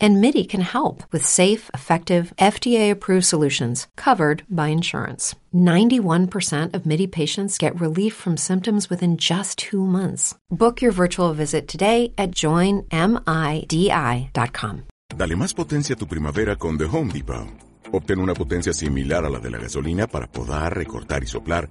And MIDI can help with safe, effective, FDA approved solutions covered by insurance. 91% of MIDI patients get relief from symptoms within just two months. Book your virtual visit today at joinmidi.com. Dale más potencia a tu primavera con The Home Depot. Obtén una potencia similar a la de la gasolina para podar, recortar y soplar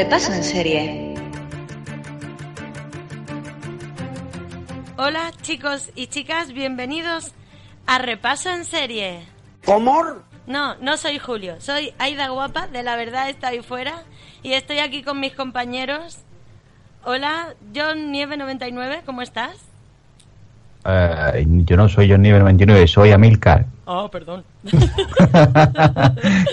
A Repaso en Serie. Hola chicos y chicas, bienvenidos a Repaso en Serie. ¿Cómo? No, no soy Julio, soy Aida Guapa, de La Verdad está ahí fuera, y estoy aquí con mis compañeros. Hola, John Nieve99, ¿cómo estás? Eh, yo no soy John Nivel 99, soy Amilcar. Oh, perdón.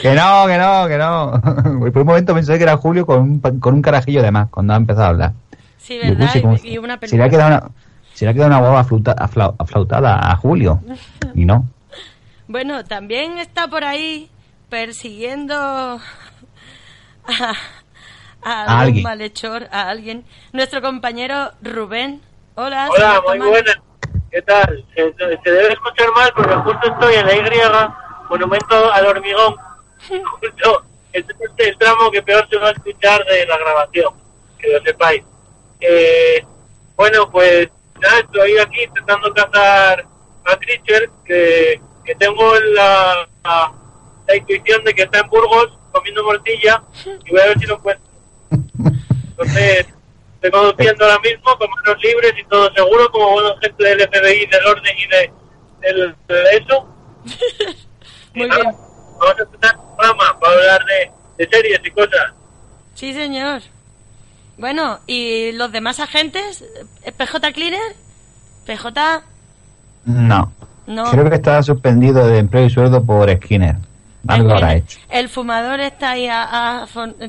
que no, que no, que no. Por un momento pensé que era Julio con un, con un carajillo de más cuando ha empezado a hablar. Sí, Yo ¿verdad? como- Y, y una Se le ha película. quedado una, se le ha quedado una guava aflauta- afla- aflautada a Julio. Y no. Bueno, también está por ahí persiguiendo a, a A algún alguien. malhechor, a alguien. Nuestro compañero Rubén. Hola, Hola, muy buenas. ¿Qué tal? Se, se debe escuchar mal porque justo estoy en la Y, monumento al hormigón. Justo este es el tramo que peor se va a escuchar de la grabación, que lo sepáis. Eh, bueno, pues nada, estoy aquí intentando cazar a Creature, que, que tengo la, la, la intuición de que está en Burgos comiendo morcilla y voy a ver si lo encuentro. Entonces, estoy conduciendo ahora mismo con manos libres y todo seguro, como buena gente del FBI, del orden y de, del- de eso. Y Muy nada, bien. Vamos a empezar un programa para hablar de, de series y cosas. Sí, señor. Bueno, ¿y los demás agentes? ¿Eh, ¿PJ Cleaner? ¿PJ? No. No. Creo que está suspendido de empleo y sueldo por Skinner. Algo el, hecho. el fumador está ahí, a-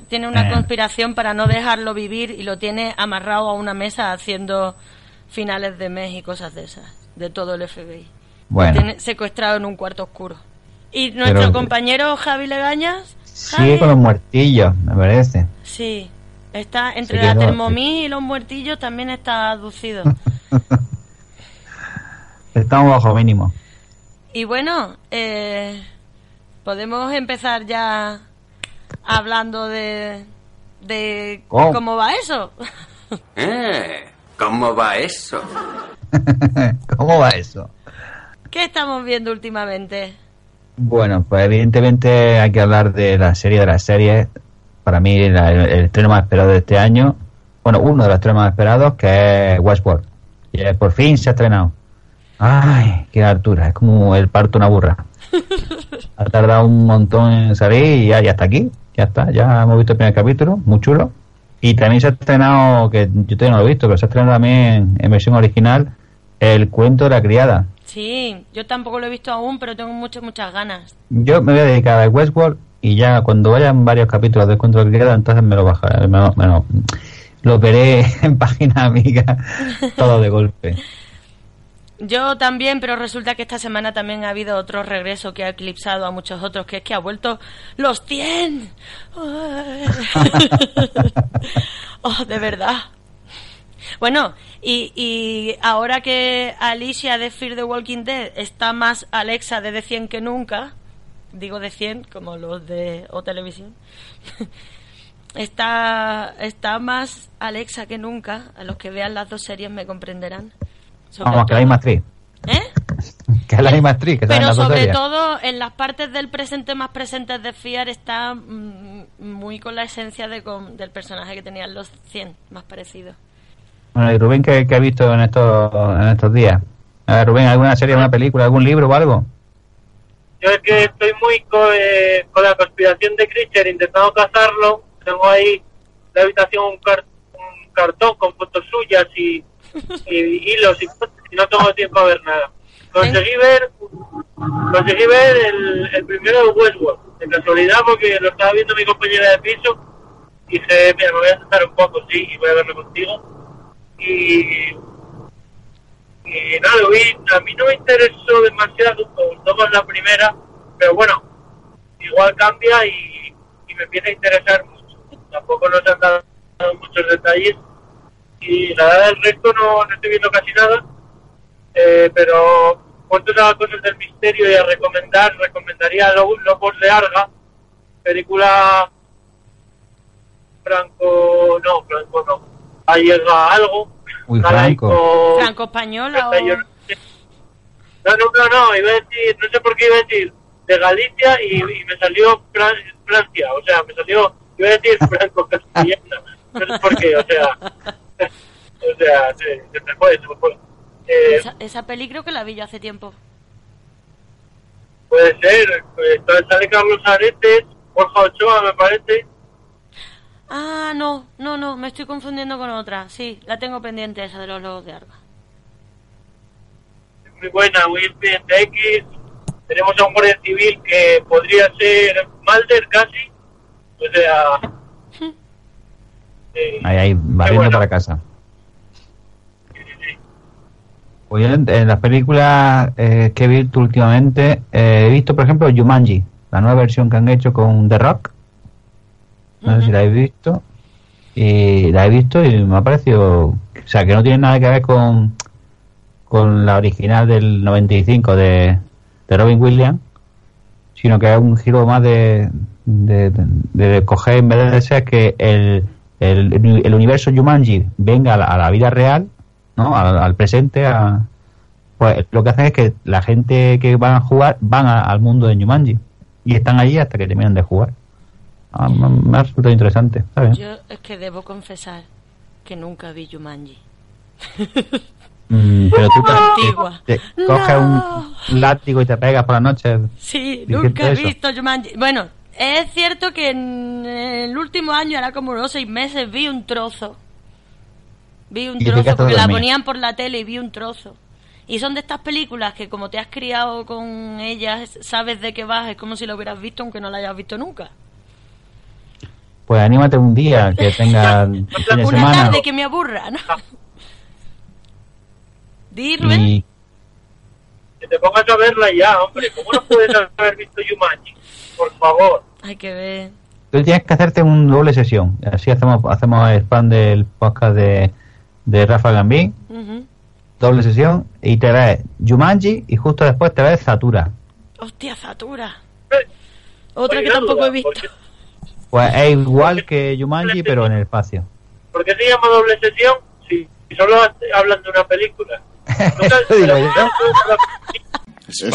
tiene una Eh. conspiración para no dejarlo vivir y lo tiene amarrado a una mesa haciendo finales de mes y cosas de esas, de todo el FBI. Lo Bueno, tiene secuestrado en un cuarto oscuro. Y nuestro Pero- compañero Javi Legañas, sigue Javi, con los muertillos, me parece. sí, está entre Se la termomí y los muertillos también está aducido. Estamos bajo mínimo. Y bueno, eh, podemos empezar ya hablando de, de ¿Cómo? cómo va eso. Eh, ¿Cómo va eso? ¿Cómo va eso? ¿Qué estamos viendo últimamente? Bueno, pues evidentemente hay que hablar de la serie de las series. Para mí, la- el, el estreno más esperado de este año. Bueno, uno de los estrenos más esperados, que es Westworld. Y eh, por fin se ha estrenado. Ay, qué altura. Es como el parto de una burra. Ha tardado un montón en salir y ya, ya está aquí. Ya está. Ya hemos visto el primer capítulo. Muy chulo. Y también se ha estrenado, que yo todavía no lo he visto, pero se ha estrenado también en versión original, el cuento de la criada. Sí, yo tampoco lo he visto aún, pero tengo muchas, muchas ganas. Yo me voy a dedicar a Westworld y ya cuando vayan varios capítulos de Cuento que queda, entonces me lo bajaré, me lo, me lo veré en página amiga todo de golpe. Yo también, pero resulta que esta semana también ha habido otro regreso que ha eclipsado a muchos otros, que es que ha vuelto los 100. Ay. oh, de verdad. Bueno, y, y ahora que Alicia de Fear the Walking Dead está más Alexa de, de 100 que nunca, digo de 100 como los de O Televisión, está, está más Alexa que nunca. A los que vean las dos series me comprenderán. Sobre Vamos, que la misma actriz. ¿Eh? Que es la misma actriz, que Pero sobre todo en las partes del presente más presentes de Fiar está mm, muy con la esencia de con- del personaje que tenían los 100 más parecido. Bueno, y Rubén, ¿qué, qué ha visto en estos, en estos días? A ver, Rubén, ¿alguna serie, alguna película, algún libro o algo? Yo es que estoy muy co- eh, con la conspiración de Creature intentando cazarlo. Tengo ahí la habitación un, car- un cartón con fotos suyas y, y hilos y no tengo tiempo a ver nada. Conseguí ver, conseguí ver el, el primero de Westworld, de casualidad porque lo estaba viendo mi compañera de piso y dije, mira, me voy a sentar un poco, sí, y voy a verlo contigo. Y, y nada, lo vi, a mí no me interesó demasiado, me gustó más la primera, pero bueno, igual cambia y, y me empieza a interesar mucho. Tampoco nos han dado muchos detalles y la verdad del resto no, no estoy viendo casi nada, eh, pero cuanto a cosas del misterio y a recomendar, recomendaría Lo- Lobos de Arga, película franco, no, franco no, ahí llega algo, Uy, Franco. Franco española o... No, no, no, no, iba a decir, no sé por qué iba a decir de Galicia y, y me salió Fran- Francia, o sea, me salió, iba a decir franco castellana, no sé por qué, o sea, o sea, se, se me fue, se me fue. Eh, Esa, esa peli creo que la vi yo hace tiempo. puede ser, pues, sale Carlos Aretes, Borja Ochoa me parece, Ah, no, no, no, me estoy confundiendo con otra. Sí, la tengo pendiente esa de los lobos de Arga. muy buena, muy expediente X, tenemos a un guardia civil que podría ser Malder casi, o sea... Ahí, ahí, barriendo bueno. para casa. Pues yo en, en las películas eh, que he visto últimamente, eh, he visto, por ejemplo, Jumanji, la nueva versión que han hecho con The Rock. No sé si la habéis visto. Y la he visto y me ha parecido. O sea, que no tiene nada que ver con, con la original del 95 de, de Robin Williams, sino que es un giro más de, de, de- de coger, en vez de ser que el, el, el universo Jumanji venga a la, a la vida real, ¿no? al, al presente, a, pues lo que hacen es que la gente que van a jugar van a- al mundo de Jumanji y están allí hasta que terminan de jugar. Ah, me, me ha resultado interesante, ¿sabes? Yo es que debo confesar que nunca vi Jumanji. Mm, pero tú te- te, coges un látigo y te pegas por la noche. Sí, nunca he eso. visto Jumanji. Bueno, es cierto que en el último año, era como unos seis meses, vi un trozo. Vi un trozo porque la ponían por la tele y vi un trozo. Y son de estas películas que como te has criado con ellas, sabes de qué vas, es como si lo hubieras visto aunque no la hayas visto nunca. Pues anímate un día que tenga fin de Una semana tarde que me aburra, ¿no? Di, Rubén. y que te pongas a verla ya, hombre. ¿Cómo no puedes haber visto Jumanji? Por favor. Hay que ver. tú tienes que hacerte un doble sesión. Así hacemos hacemos el spam del podcast de, de Rafa Gambín, Ujú. doble sesión, y te ves Jumanji y justo después te ves Zatura. Hostia, Zatura. Eh, Otra oye, que tampoco duda, he visto. ¿por qué- Pues es igual que Jumanji, pero en el espacio. ¿Por qué se llama doble sesión si solo hablan de una película? Nunca- Eso digo yo.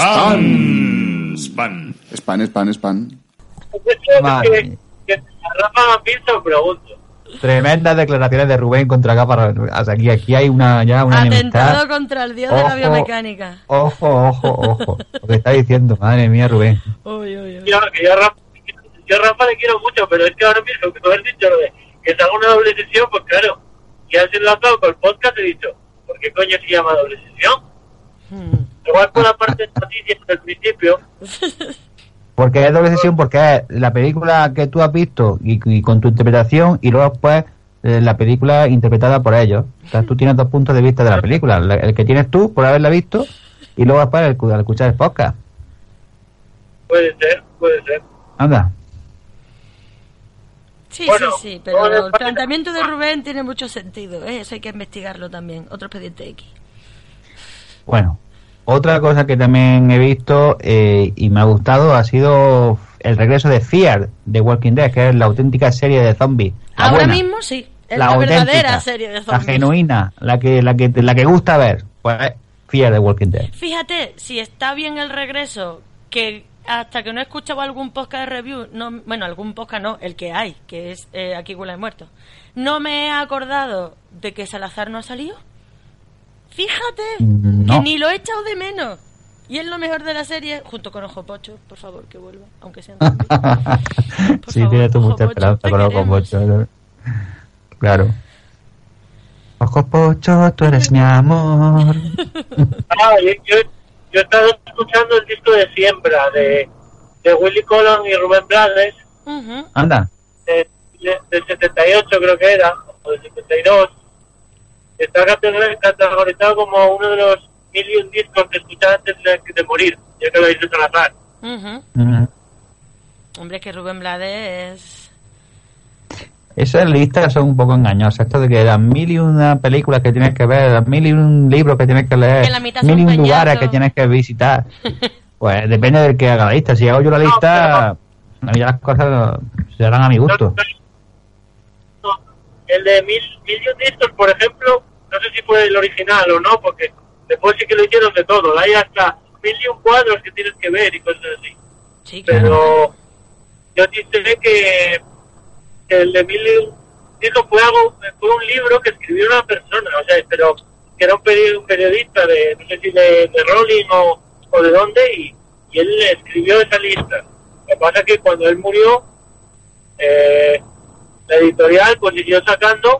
Spam. Que, que Rafa pregunto. Tremendas declaraciones de Rubén contra. O sea, aquí, aquí hay una ya una Atentado enemistad. contra el dios de la biomecánica. Ojo, ojo, ojo. Lo que está diciendo, madre mía, Rubén. Uy, uy, uy. Yo, que yo, a Rafa, yo Rafa le quiero mucho, pero es que ahora mismo que tú has dicho lo de que se haga una doble sesión, pues claro, que has enlazado con el podcast he dicho, ¿por qué coño se llama doble sesión? Hmm. Igual por la parte de noticias del principio, Porque es doble sesión, porque es la película que tú has visto y, y con tu interpretación, y luego después eh, la película interpretada por ellos. Entonces tú tienes dos puntos de vista de la película. La- El que tienes tú por haberla visto y luego el, al escuchar el podcast. Puede ser, puede ser. Anda. Sí, Bueno, sí, sí, pero el planteamiento de Rubén tiene mucho sentido, ¿eh? eso hay que investigarlo también. Otro expediente X. Bueno, otra cosa que también he visto eh, y me ha gustado ha sido el regreso de Fear de Walking Dead, que es la auténtica serie de zombies. La Ahora buena, mismo sí, es la, verdadera serie de La zombies. genuina, la que, la que, la que gusta ver. Pues es Fear de Walking Dead. Fíjate, si está bien el regreso, que hasta que no he escuchado algún podcast de review, no, bueno, algún podcast no, el que hay, que es eh, Aquí Huele Muerto, no me he acordado de que Salazar no ha salido. Fíjate, Mm, que ni lo he echado de menos. Y es lo mejor de la serie, junto con Ojo Pocho, por favor, que vuelva, aunque sea sí, favor, tienes tú mucha Pocho, esperanza con Ojo. Pocho. Claro. Ojo Pocho, tú eres mi amor. Ah, yo, yo, yo he estado escuchando el disco de Siembra de, de Willy Colon y Rubén Blades. Anda. de, de- del 78 creo que era, o del 72. Está categor- categorizado como uno de los mil y un discos que escuchaba antes de, de morir, ya que lo dice Salazar. Ujú. Mm. Hombre, que Rubén Blades es... Esas listas son un poco engañosas. Esto de que las mil y una películas que tienes que ver, las mil y un libros que tienes que leer, mil y un lugares que tienes que visitar. Pues depende del que haga la lista. Si hago yo la lista, a mí ya las cosas se harán a mi gusto. No, el de mil, mil y un discos, por ejemplo, no sé si fue el original o no, porque después sí que lo hicieron de todo. Hay hasta mil y un cuadros que tienes que ver y cosas así. Sí, claro. Pero yo sé que, que el de mil y un discos fue, algo, fue un libro que escribió una persona, o sea, pero que era un, peri- un periodista de, no sé si de, de Rolling o, o de dónde, y, y él escribió esa lista. Lo que pasa es que cuando él murió, eh, la editorial pues siguió sacando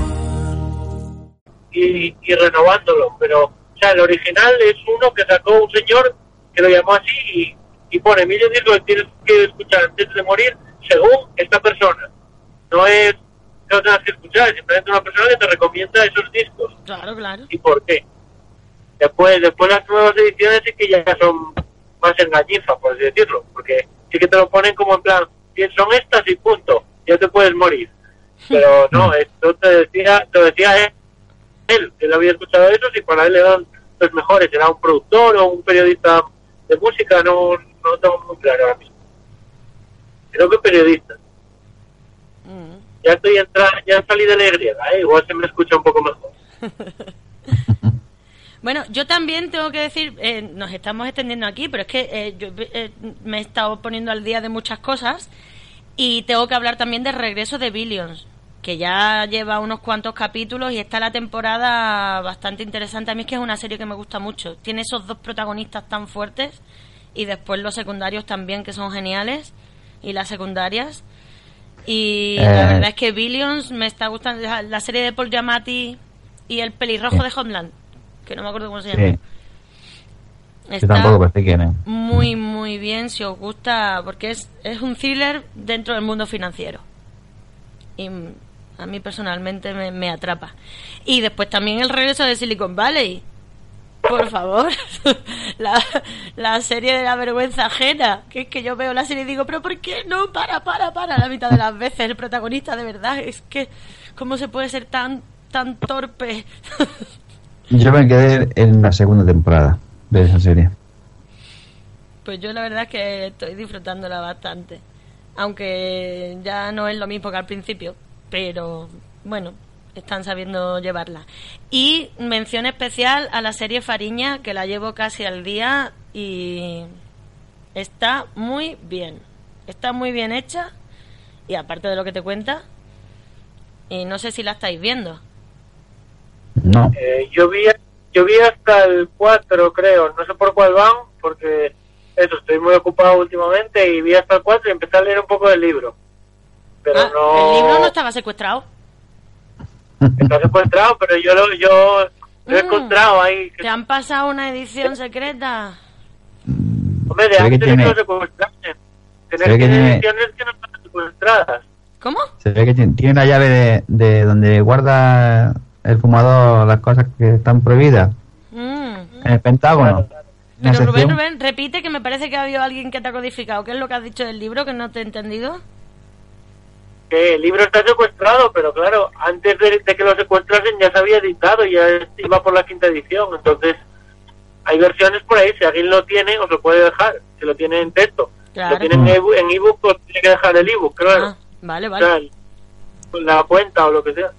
Y, y renovándolo. Pero, o sea, el original es uno que sacó un señor que lo llamó así y, y pone mil discos que tienes que escuchar antes de morir según esta persona. No es que lo tengas que escuchar, es simplemente una persona que te recomienda esos discos. Claro, claro. ¿Y por qué? Después, después las nuevas ediciones sí que ya son más engañifas, por así decirlo, porque sí que te lo ponen como en plan, son estas y punto, ya te puedes morir. Pero no, esto te decía, te decía él, él, él había escuchado eso y para él eran los mejores, era un productor o un periodista de música, no, no tengo muy claro ahora mismo. Creo que periodista. Mm. Ya estoy entra, ya salí de la Y, ¿eh? igual se me escucha un poco mejor. Bueno, yo también tengo que decir, eh, nos estamos extendiendo aquí, pero es que eh, yo eh, me he estado poniendo al día de muchas cosas y tengo que hablar también del regreso de Billions, que ya lleva unos cuantos capítulos y está la temporada bastante interesante. A mí es que es una serie que me gusta mucho. Tiene esos dos protagonistas tan fuertes y después los secundarios también que son geniales y las secundarias. Y la Eh. verdad es que Billions me está gustando. La serie de Paul Giamatti y el pelirrojo Sí. de Homeland, que no me acuerdo cómo se llama. Sí, yo Está tampoco sé quién es. muy, muy bien si os gusta, porque es, es un thriller dentro del mundo financiero. Y a mí personalmente me, me atrapa. Y después también el regreso de Silicon Valley. Por favor, la, la serie de la vergüenza ajena. Que es que yo veo la serie y digo, pero ¿por qué no? Para, para, para. La mitad de las veces el protagonista, de verdad. Es que, ¿cómo se puede ser tan, tan torpe? Yo me quedé en la segunda temporada de esa serie. Pues yo la verdad es que estoy disfrutándola bastante. Aunque ya no es lo mismo que al principio. Pero bueno, están sabiendo llevarla. Y mención especial a la serie Fariña, que la llevo casi al día y está muy bien. Está muy bien hecha. Y aparte de lo que te cuenta. Y no sé si la estáis viendo. No. Eh, yo vi yo vi hasta el 4, creo, no sé por cuál van, porque eso, estoy muy ocupado últimamente y vi hasta el 4 y empecé a leer un poco del libro. Pero Ah, no... El libro no estaba secuestrado. Está secuestrado, pero yo lo, yo lo he Mm. encontrado ahí. ¿Te han pasado una edición secreta? Hombre, de Se ve que antes tiene- que lo secuestrasen. se Tenés ve que tiene- ediciones que no están secuestradas. ¿Cómo? Se ve que tiene, tiene la llave de, de donde guarda el fumador las cosas que están prohibidas. Mm. En el Pentágono. Una Pero Rubén, Rubén, repite que me parece que ha habido alguien que te ha codificado. ¿Qué es lo que has dicho del libro que no te he entendido? Que el libro está secuestrado, pero claro, antes de, de que lo secuestrasen ya se había editado, ya iba por la quinta edición. Entonces, hay versiones por ahí, si alguien lo tiene, os lo puede dejar, si lo tiene en texto. Si lo tiene en ebook, ebook, pues tiene que dejar el ebook, claro. Ah, vale, O vale. sea, el- la cuenta o lo que sea.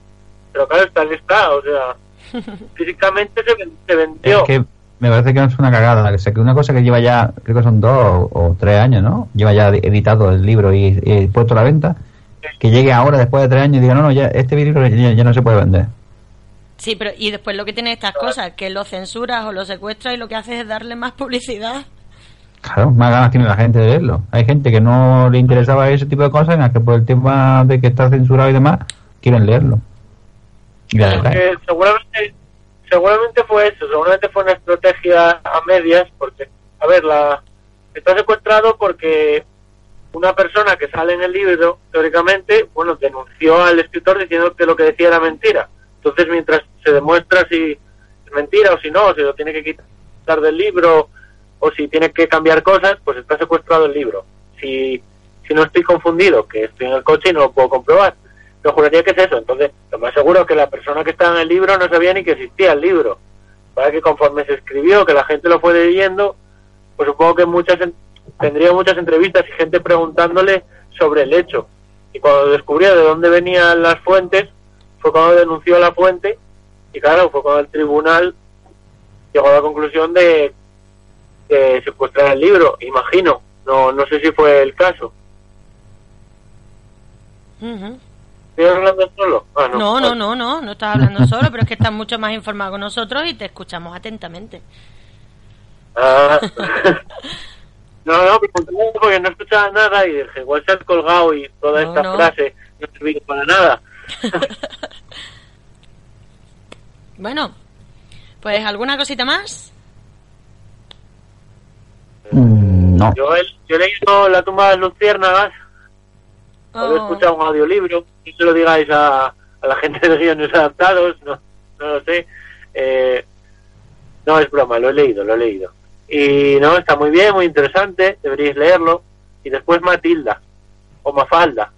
Pero claro, está está, o sea, físicamente se, ven- se vendió. Es que me parece que es una cagada. O sea, que una cosa que lleva ya, creo que son dos o, o tres años, ¿no? Lleva ya editado el libro y, y puesto a la venta. Que llegue ahora, después de tres años, y diga, no, no, ya este libro ya, ya no se puede vender. Sí, pero y después lo que tiene estas cosas, que lo censuras o lo secuestras y lo que haces es darle más publicidad. Claro, más ganas tiene la gente de leerlo. Hay gente que no le interesaba ese tipo de cosas, en las que por el tema de que está censurado y demás, quieren leerlo. Y la verdad, Porque seguramente, seguramente fue eso, seguramente fue una estrategia a medias, porque, a ver, la está secuestrado porque una persona que sale en el libro, teóricamente, bueno, denunció al escritor diciendo que lo que decía era mentira. Entonces, mientras se demuestra si es mentira o si no, si lo tiene que quitar del libro o si tiene que cambiar cosas, pues está secuestrado el libro. Si, si no estoy confundido, que estoy en el coche y no lo puedo comprobar, pero juraría que es eso. Entonces, lo más seguro es que la persona que estaba en el libro no sabía ni que existía el libro. Para que conforme se escribió, que la gente lo fue leyendo, pues supongo que muchas tendría muchas entrevistas y gente preguntándole sobre el hecho. Y cuando descubrió de dónde venían las fuentes, fue cuando denunció a la fuente y claro, fue cuando el tribunal llegó a la conclusión de, de secuestrar el libro, imagino. No, no sé si fue el caso. ¿Estoy hablando solo? Ah, no. No, no, no, no, no estás hablando solo, pero es que estás mucho más informado que nosotros y te escuchamos atentamente. Ah. no, no, porque no escuchaba nada y dije, igual se ha colgado y toda No, esta no. frase no ha servido para nada. Bueno, pues alguna cosita más. mm, no. Yo, he- yo he leído La tumba de las luciérnagas, o he Oh. escuchado un audiolibro, y se lo digáis a, a la gente de guiones adaptados, no, no lo sé. Eh, no, es broma, lo he leído, lo he leído. Y no, está muy bien, muy interesante, deberíais leerlo. Y después Matilda, o Mafalda.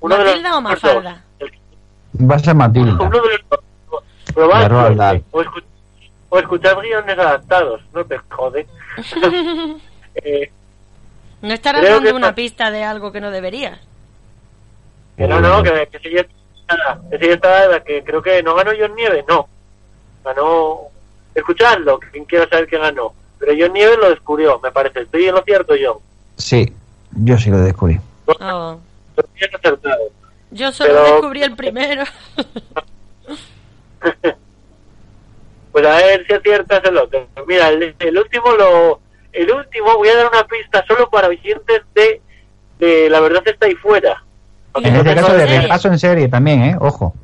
Uno de los ¿Matilda o dos. Mafalda? Va a ser Matilda. Uno de los. Probad o, escu- o escuchad guiones adaptados, no te jode. Eh, No estarás dando que una está- pista de algo que no deberías. que no, no, que, que si ya está, que si que creo que no ganó John Nieves, no. Ganó, escuchadlo, quien quiera saber quién ganó. Pero John Nieves lo descubrió, me parece. Estoy en lo cierto, John. Sí, yo sí lo descubrí. Oh, Estoy bien acertado. Yo solo Pero- descubrí el primero. Pues a ver si aciertas el otro. Mira, el, el último lo... El último, voy a dar una pista solo para oyentes de, de La Verdad está ahí fuera. En este caso de repaso en serie también, ¿eh? Ojo.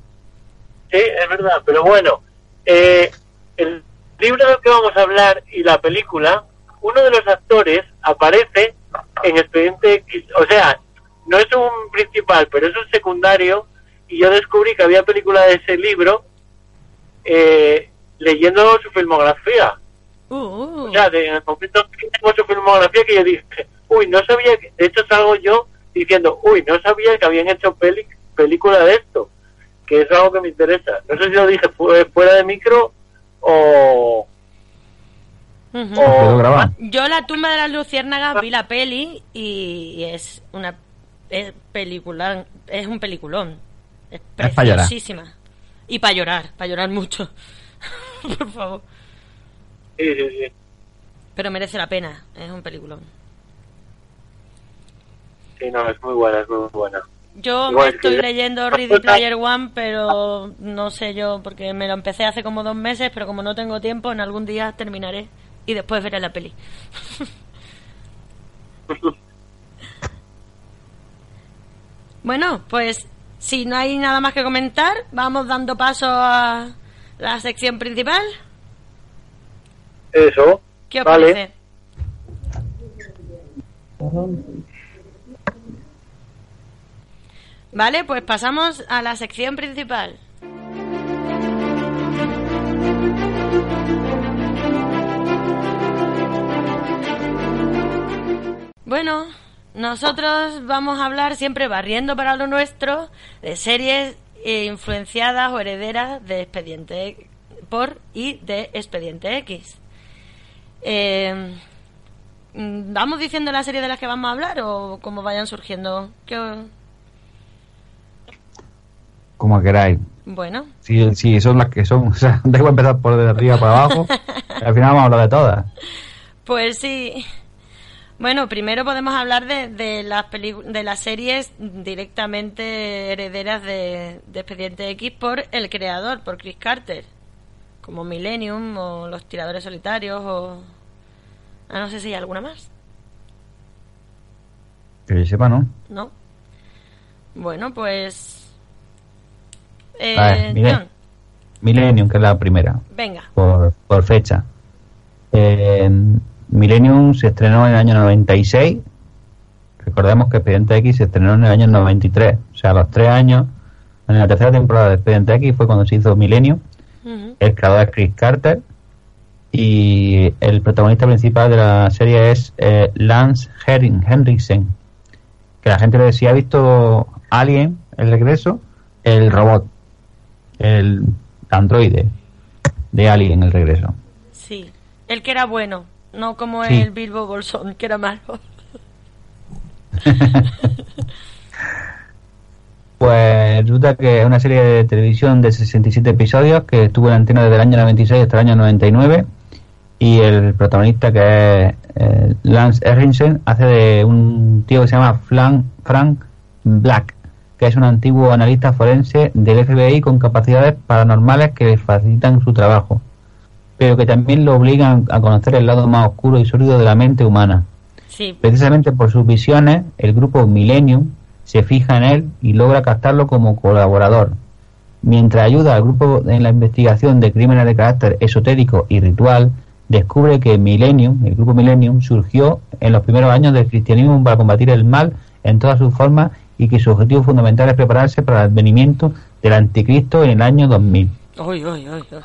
Sí, es verdad, pero bueno, eh, el libro del que vamos a hablar y la película, uno de los actores aparece en Expediente X, o sea, no es un principal, pero es un secundario, y yo descubrí que había película de ese libro eh, leyendo su filmografía. Uh, uh. O sea, de, en el momento que tengo su filmografía que yo dije, uy, no sabía, que, de hecho salgo yo diciendo, uy, no sabía que habían hecho peli, película de esto, que es algo que me interesa. No sé si lo dije fu- fuera de micro o... Yo la tumba de las luciérnagas vi la peli y, es una es película, es un peliculón. Es Es pa' llorar. preciosísima. Y para llorar, para llorar mucho. Por favor. Sí, sí, sí. Pero merece la pena, es un peliculón. Sí, no, es muy buena, es muy buena. Yo Igual me estoy leyendo Ready Player One, pero no sé yo, porque me lo empecé hace como dos meses, pero como no tengo tiempo, en algún día terminaré y después veré la peli. bueno, pues si no hay nada más que comentar, vamos dando paso a la sección principal. Eso. ¿Qué os vale. parece? Vale, pues pasamos a la sección principal. Bueno, nosotros vamos a hablar siempre barriendo para lo nuestro de series influenciadas o herederas de Expediente por y de Expediente X. Eh, ¿Vamos diciendo la serie de las que vamos a hablar o como vayan surgiendo? ¿Qué Como queráis. Bueno, Si, si son las que son, o sea, igual empezar por de arriba para abajo. al final vamos a hablar de todas. pues sí. Bueno, primero podemos hablar de, de las de las series directamente herederas de, de Expediente X por el creador, por Chris Carter, como Millennium o Los Tiradores Solitarios o... Ah, no sé si hay alguna más, Que yo sepa, ¿no? ¿no? Bueno, pues... Eh, A ver, mire. John, Millennium, que es la primera, venga. por, por fecha. Eh, Millennium se estrenó en el año 96. Recordemos que Expediente X se estrenó en el año 93. O sea, a los tres años, en la tercera temporada de Expediente X fue cuando se hizo Millennium. El creador es Chris Carter. Y el protagonista principal de la serie es eh, Lance Henrik- Henriksen. Que la gente le decía, ha visto Alien, el regreso, el robot, el androide de Alien, el regreso. Sí, el que era bueno, no como Sí. el Bilbo Bolsón, que era malo. Pues resulta que es una serie de televisión de 67 episodios que estuvo en antena desde el año 96 hasta el año 99 y el protagonista que es eh, Lance Henriksen hace de un tío que se llama Frank Black que es un antiguo analista forense del FBI con capacidades paranormales que le facilitan su trabajo pero que también lo obligan a conocer el lado más oscuro y sólido de la mente humana Sí, Precisamente por sus visiones, el grupo Millennium se fija en él y logra captarlo como colaborador. Mientras ayuda al grupo en la investigación de crímenes de carácter esotérico y ritual, descubre que Millennium, el grupo Millennium, surgió en los primeros años del cristianismo para combatir el mal en todas sus formas y que su objetivo fundamental es prepararse para el advenimiento del anticristo en el año 2000. Uy, uy, uy, uy.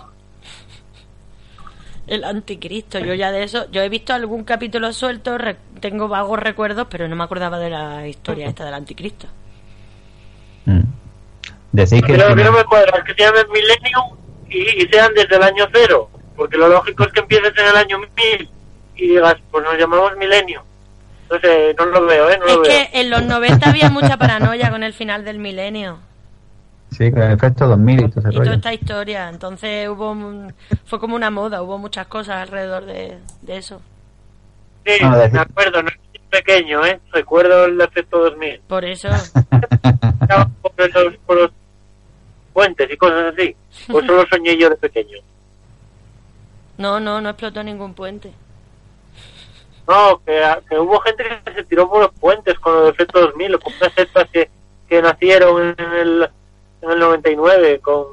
El anticristo, yo ya de eso, yo he visto algún capítulo suelto, re- tengo vagos recuerdos, pero no me acordaba de la historia esta del anticristo. Mm. Decís que... Pero que no me cuadra, que se llamen Millennium y, y sean desde el año cero. Porque lo lógico es que empieces en el año 1000 y digas, pues nos llamamos Milenio. Entonces, no lo veo, ¿eh? No Es lo veo. que en los 90 había mucha paranoia con el final del milenio Sí, con el efecto 2000 y todo ese y toda esta historia, entonces hubo un- fue como una moda, hubo muchas cosas alrededor de, de eso. Sí, No, me acuerdo, no es pequeño, ¿eh? Recuerdo el efecto 2000. Por eso, por los, por los puentes y cosas así. O solo soñé yo de pequeño. no, no, no explotó ningún puente. No, que, que hubo gente que se tiró por los puentes con los efectos 2000, o con unas sectas que, que nacieron en el, en el 99, con,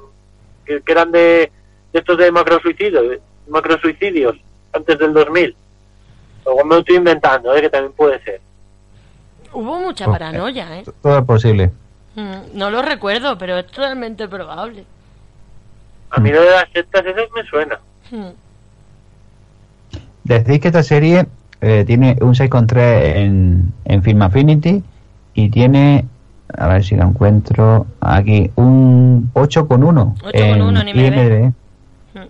que, que eran de, de estos de macrosuicidios, macrosuicidios, antes del 2000. Luego me lo estoy inventando, ¿eh? que también puede ser. Hubo mucha paranoia, ¿eh? Todo es posible. Mm, No lo recuerdo, pero es totalmente probable. A mí lo de las sectas esas me suena. Mm. Decís que esta serie eh, tiene un 6,3 en, en Film Affinity y tiene, a ver si lo encuentro aquí, un 8,1 8,1 en IMDb. Mm.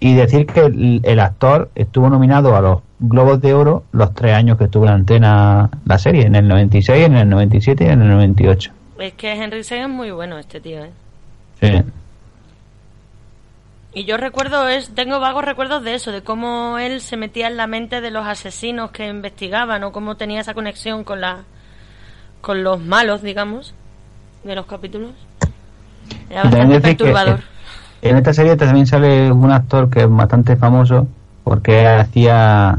Y decir que el, el actor estuvo nominado a los Globos de Oro los tres años que estuvo en antena la serie, en el 96, en el 97 y en el 98. Es que Henry Seng es muy bueno este tío, ¿eh? Sí. Y yo recuerdo, es, tengo vagos recuerdos de eso, de cómo él se metía en la mente de los asesinos que investigaban o cómo tenía esa conexión con la con los malos, digamos, de los capítulos. Era bastante perturbador. en esta serie también sale un actor que es bastante famoso porque hacía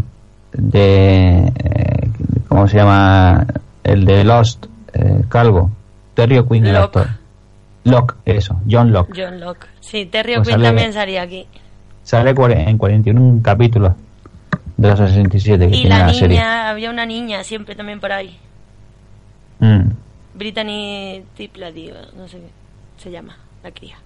de eh, ¿cómo se llama? el de Lost eh, Calvo Terry O'Quinn el actor Locke eso John Locke John Locke. Sí, Terry Pues O'Quinn también salía aquí. sale en 41 capítulos de los 67 que Y tiene la la, niña, serie había una niña siempre también por ahí. Mm. Brittany Tiplady, no sé qué se llama, la cría.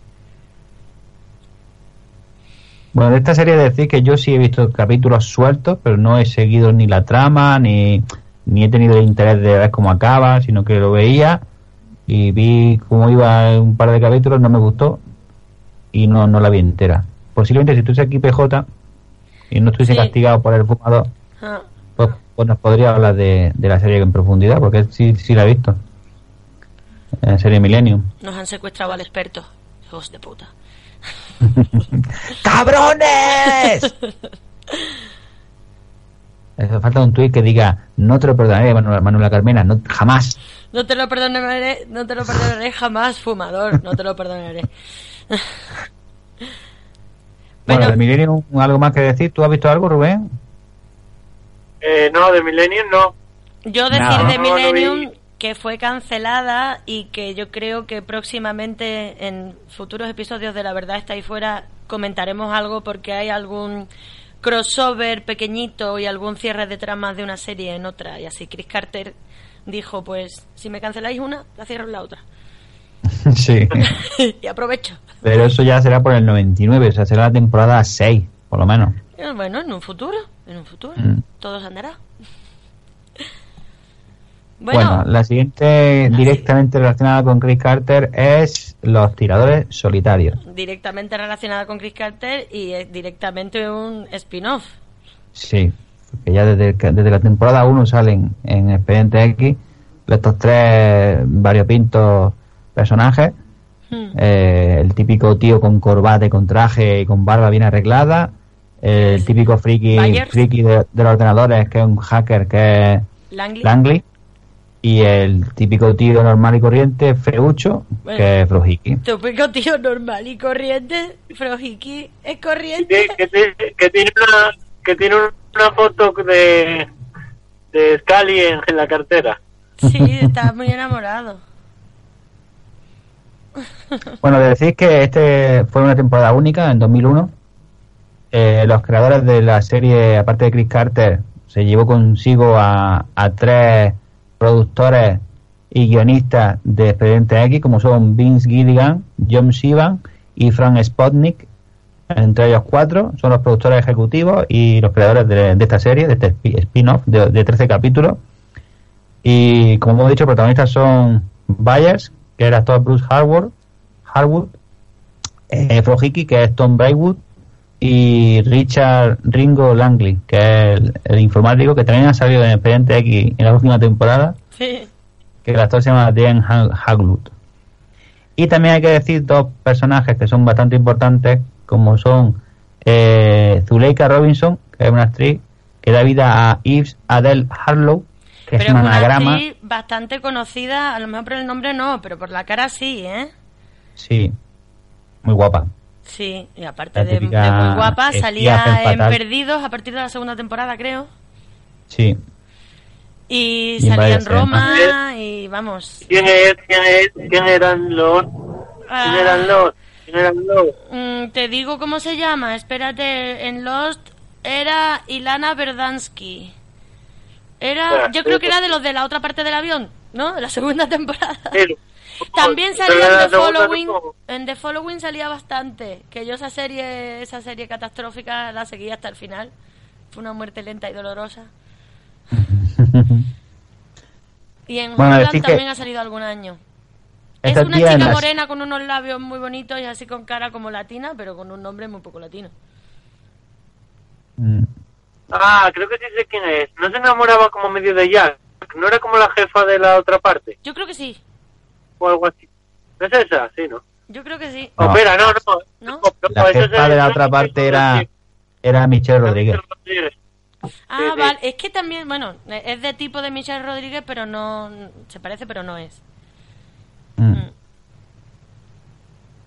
Bueno, de esta serie decir que yo sí he visto capítulos sueltos, pero no he seguido ni la trama, ni, ni he tenido el interés de ver cómo acaba, sino que lo veía y vi cómo iba un par de capítulos, no me gustó y no, no la vi entera. Posiblemente si estuviese aquí PJ y no estuviese Sí. castigado por el fumador, Ah, pues, pues nos podría hablar de, de la serie en profundidad, porque sí, sí la he visto. La serie Millennium. nos han secuestrado al experto. Hijos de puta. ¡Cabrones! Eso, falta un tuit que diga, no te lo perdonaré, Manuela, Manuela Carmena, no, jamás. No te lo perdonaré, no te lo perdonaré jamás, fumador. No te lo perdonaré. Bueno, de Millennium, ¿algo más que decir? ¿Tú has visto algo, Rubén? Eh, no, de Millennium no. Yo decir No. de Millennium que fue cancelada y que yo creo que próximamente en futuros episodios de La Verdad está ahí fuera comentaremos algo porque hay algún crossover pequeñito y algún cierre de tramas de una serie en otra y así Chris Carter dijo pues si me canceláis una la cierro en la otra sí. y aprovecho Pero eso ya será por el 99, o sea, será la temporada 6, por lo menos. Eh, bueno en un futuro en un futuro Mm. todo se andará Bueno, bueno, la siguiente directamente relacionada con Chris Carter es Los Tiradores Solitarios. directamente relacionada con Chris Carter y es directamente un spin-off Sí, porque ya desde, que- desde la temporada 1 salen en Expediente X estos tres variopintos personajes. Hmm. Eh, el típico tío con corbata y con traje y con barba bien arreglada. El típico friki, friki de, de los ordenadores que es un hacker que es Langley. Langley. Y el típico tío normal y corriente, Feucho, Bueno. que es Frojiki. Típico tío normal y corriente. Frojiki es corriente. Que, que ti- que tiene una que tiene una foto de de Scully en, en la cartera. Sí, está muy enamorado. Bueno, de decir que este fue una temporada única en 2001. Eh, los creadores de la serie, aparte de Chris Carter, se llevó consigo a, a tres productores y guionistas de Expediente X, como son Vince Gilligan, John Sivan y Frank Spotnik. Entre ellos cuatro son los productores ejecutivos y los creadores de, de esta serie, de este spi- spin-off de, de 13 capítulos. Y como hemos dicho, protagonistas son Byers, que era el actor Bruce Harwood, Harwood eh, que es Tom Braywood, y Richard Ringo Langley, que es el, el informático, que también ha salido en Expediente X en la última temporada, Sí. que el actor se llama Dan Ha- Haglund. Y también hay que decir dos personajes que son bastante importantes, como son eh, Zuleika Robinson, que es una actriz que da vida a Yves Adele Harlow, que Pero es un es una anagrama. actriz bastante conocida, a lo mejor por el nombre no, pero por la cara sí, ¿eh? Sí, muy guapa. Sí, y aparte de, de muy guapa, salía en. Perdidos a partir de la segunda temporada, creo. Sí. Y salía en Roma y vamos. ¿Quién es? ¿Quién es? ¿Quién eran los? ¿Quién eran los? ¿Quién eran los? Mm, te digo cómo se llama, espérate, en Lost era Ilana Verdansky. Era, Ah, yo creo que era de los de la otra parte del avión, ¿no? De la segunda temporada. Pero- También salía en The Following, en The Following salía bastante, que yo esa serie, esa serie catastrófica la seguí hasta el final. Fue una muerte lenta y dolorosa. Y en Bueno, que también ha salido algún año. esta es una chica las- morena con unos labios muy bonitos y así con cara como latina, pero con un nombre muy poco latino. Mm, Ah, creo que sí sé quién es. No se enamoraba como medio de Jack. No era como la jefa de la otra parte Yo creo que sí, o algo así. ¿No es esa? Sí, ¿no? yo creo que sí. Oh, No. espera, no, no. La jefa de la otra parte era, era Michelle Rodríguez. Rodríguez. Ah, vale. Es que también, bueno, es de tipo de Michelle Rodríguez, pero no. Se parece, pero no es. Mm.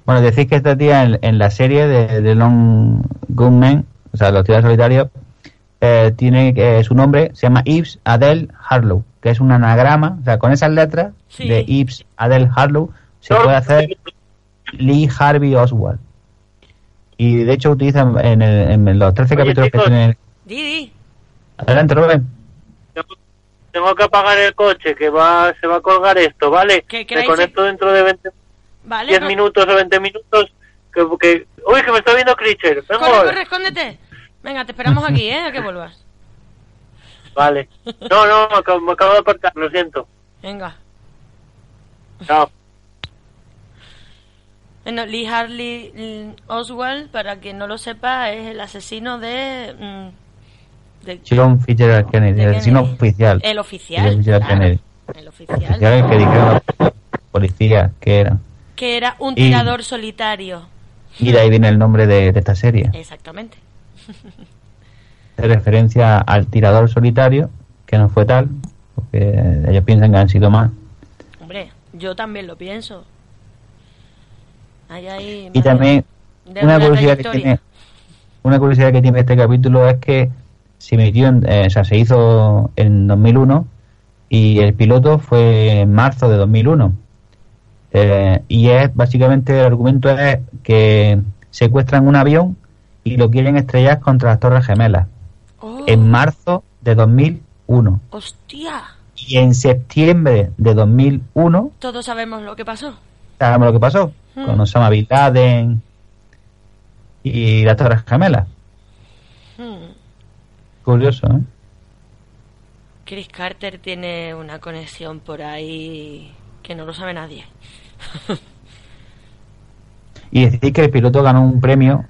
Bueno, decís que esta tía en, la serie de, de Long Gunmen, o sea, los tíos solitarios, eh, tiene eh, su nombre, se llama Yves Adele Harlow, que es un anagrama, o sea, con esas letras de Yves Adele Harlow se puede hacer Lee Harvey Oswald. Y de hecho utilizan en, en los 13 capítulos que tiene. Didi. Adelante, Rubén. Tengo que apagar el coche, que va se va a colgar esto, ¿vale? Me conecto dentro de 20, vale, 10 minutos o 20 minutos. Que, que, uy, que me está viendo Creature. Corre, corre, escóndete. Venga, te esperamos aquí, ¿eh? A que vuelvas. Vale. No, no, me acabo de apartar, lo siento. Venga. Chao. Bueno, Lee Harley mm, Oswald, para quien no lo sepa, es el asesino de... Mm, de John Fitzgerald Kennedy, el asesino oficial. El oficial, El oficial. que dijeron la policía que era. Que era un tirador solitario. Y de ahí viene el nombre de esta serie. Exactamente de referencia al tirador solitario, que no fue tal, porque ellos piensan que han sido más. Hombre, yo también lo pienso. y también una curiosidad que tiene una curiosidad que tiene este capítulo es que se emitió, eh, o sea, se hizo en 2001 y el piloto fue en marzo de 2001. Eh, y es básicamente el argumento es que secuestran un avión y lo quieren estrellar contra las Torres Gemelas. Oh. En marzo de 2001. ¡Hostia! Y en septiembre de 2001. Todos sabemos lo que pasó. Sabemos lo que pasó. Hmm. Con Osama Bin Laden y las Torres Gemelas. Curioso, ¿eh? Chris Carter tiene una conexión por ahí que no lo sabe nadie. y decir que el piloto ganó un premio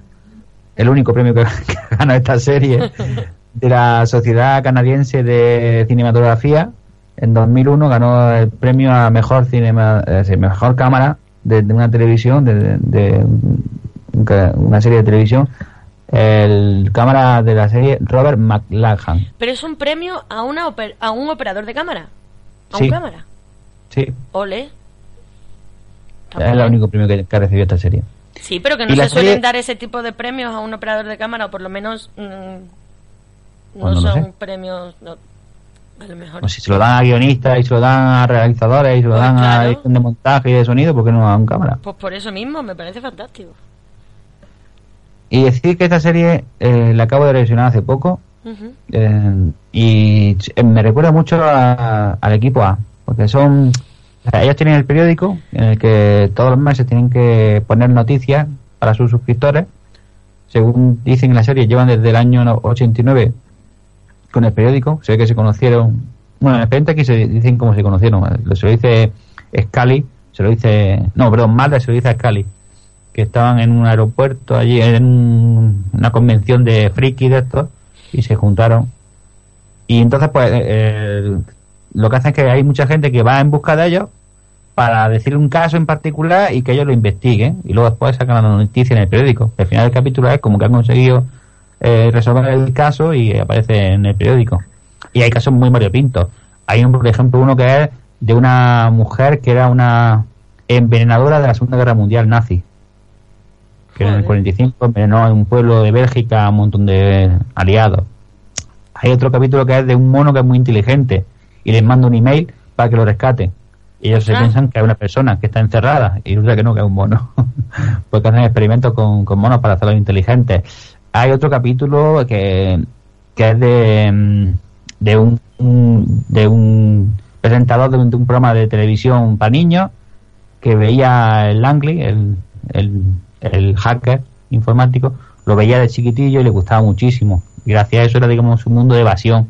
el único premio que, ganó esta serie de la Sociedad Canadiense de Cinematografía. En 2001 ganó el premio a mejor cinema, eh, mejor cámara de, una televisión, de, una serie de televisión. El cámara de la serie Robert McLachlan. Pero es un premio a una a un operador de cámara. A un cámara. Sí. Ole. Es el único premio que, que ha recibido esta serie. Sí, pero que no se suelen dar ese tipo de premios a un operador de cámara, o por lo menos mm, no, son premios. a lo mejor. Pues si se lo dan a guionistas y se lo dan a realizadores y se lo pues dan a edición de montaje y de sonido, ¿por qué no a un cámara? Pues por eso mismo, me parece fantástico. Y decir que esta serie eh, la acabo de revisionar hace poco eh, y me recuerda mucho al equipo A, porque son ellos tienen el periódico en el que todos los meses tienen que poner noticias para sus suscriptores. Según dicen en la serie, llevan desde el año 89 con el periódico. Se ve que se conocieron. Bueno, en el expediente aquí se dicen cómo se conocieron. Se lo dice Scali, se lo dice. No, perdón, Malta se lo dice a Scali. Que estaban en un aeropuerto allí, en una convención de friki de estos, y se juntaron. Y entonces, pues, eh, lo que hace es que hay mucha gente que va en busca de ellos para decir un caso en particular y que ellos lo investiguen y luego después sacan la noticia en el periódico. Al final del capítulo es como que han conseguido eh, resolver el caso y aparece en el periódico. Y hay casos muy variopintos. Hay, un, por ejemplo, uno que es de una mujer que era una envenenadora de la Segunda Guerra Mundial nazi. Que en el 45 envenenó en un pueblo de Bélgica a un montón de aliados. Hay otro capítulo que es de un mono que es muy inteligente y les manda un email para que lo rescate y ellos se ah. piensan que hay una persona que está encerrada y resulta que no, que es un mono. Porque hacen experimentos con, con monos para hacerlos inteligentes. Hay otro capítulo que, que es de, mm, de, un, de un presentador de un, programa de televisión para niños que veía el Langley, el, el, el hacker informático, lo veía de chiquitillo y le gustaba muchísimo. Y gracias a eso era, digamos, un mundo de evasión.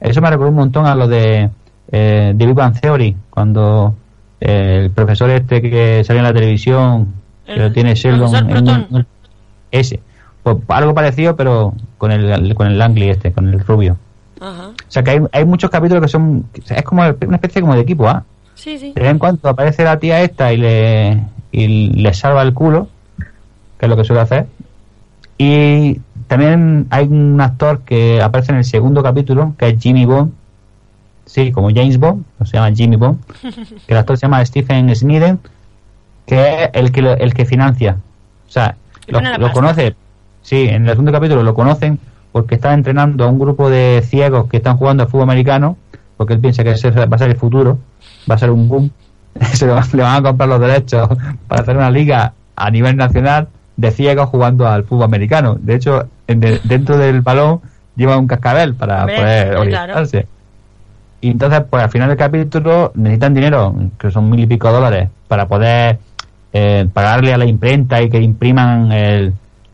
Eso me recuerda un montón a lo de eh, The Big Bang Theory, cuando eh, el profesor este que sale en la televisión, que lo tiene Sheldon, ese, pues algo parecido, pero con el, con el Langley este, con el rubio. O sea que hay, hay muchos capítulos que son, es como una especie como de equipo ¿ah? Sí, sí. De vez en cuando aparece la tía esta y le, y le salva el culo, que es lo que suele hacer. Y también hay un actor que aparece en el segundo capítulo, que es Jimmy Bond. Sí, como James Bond, se llama Jimmy Bond. Que el actor se llama Stephen Sniden, que es el que, lo- el que financia. O sea, lo, lo conoce. Sí, en el segundo capítulo lo conocen porque está entrenando a un grupo de ciegos que están jugando al fútbol americano, porque él piensa que ese va a ser el futuro, va a ser un boom. Se le van, le van a comprar los derechos para hacer una liga a nivel nacional de ciegos jugando al fútbol americano. De hecho, en de- dentro del balón lleva un cascabel para Hombre, poder claro. orientarse. Y entonces, pues al final del capítulo necesitan dinero, que son mil y pico dólares, para poder eh, pagarle a la imprenta y que impriman el,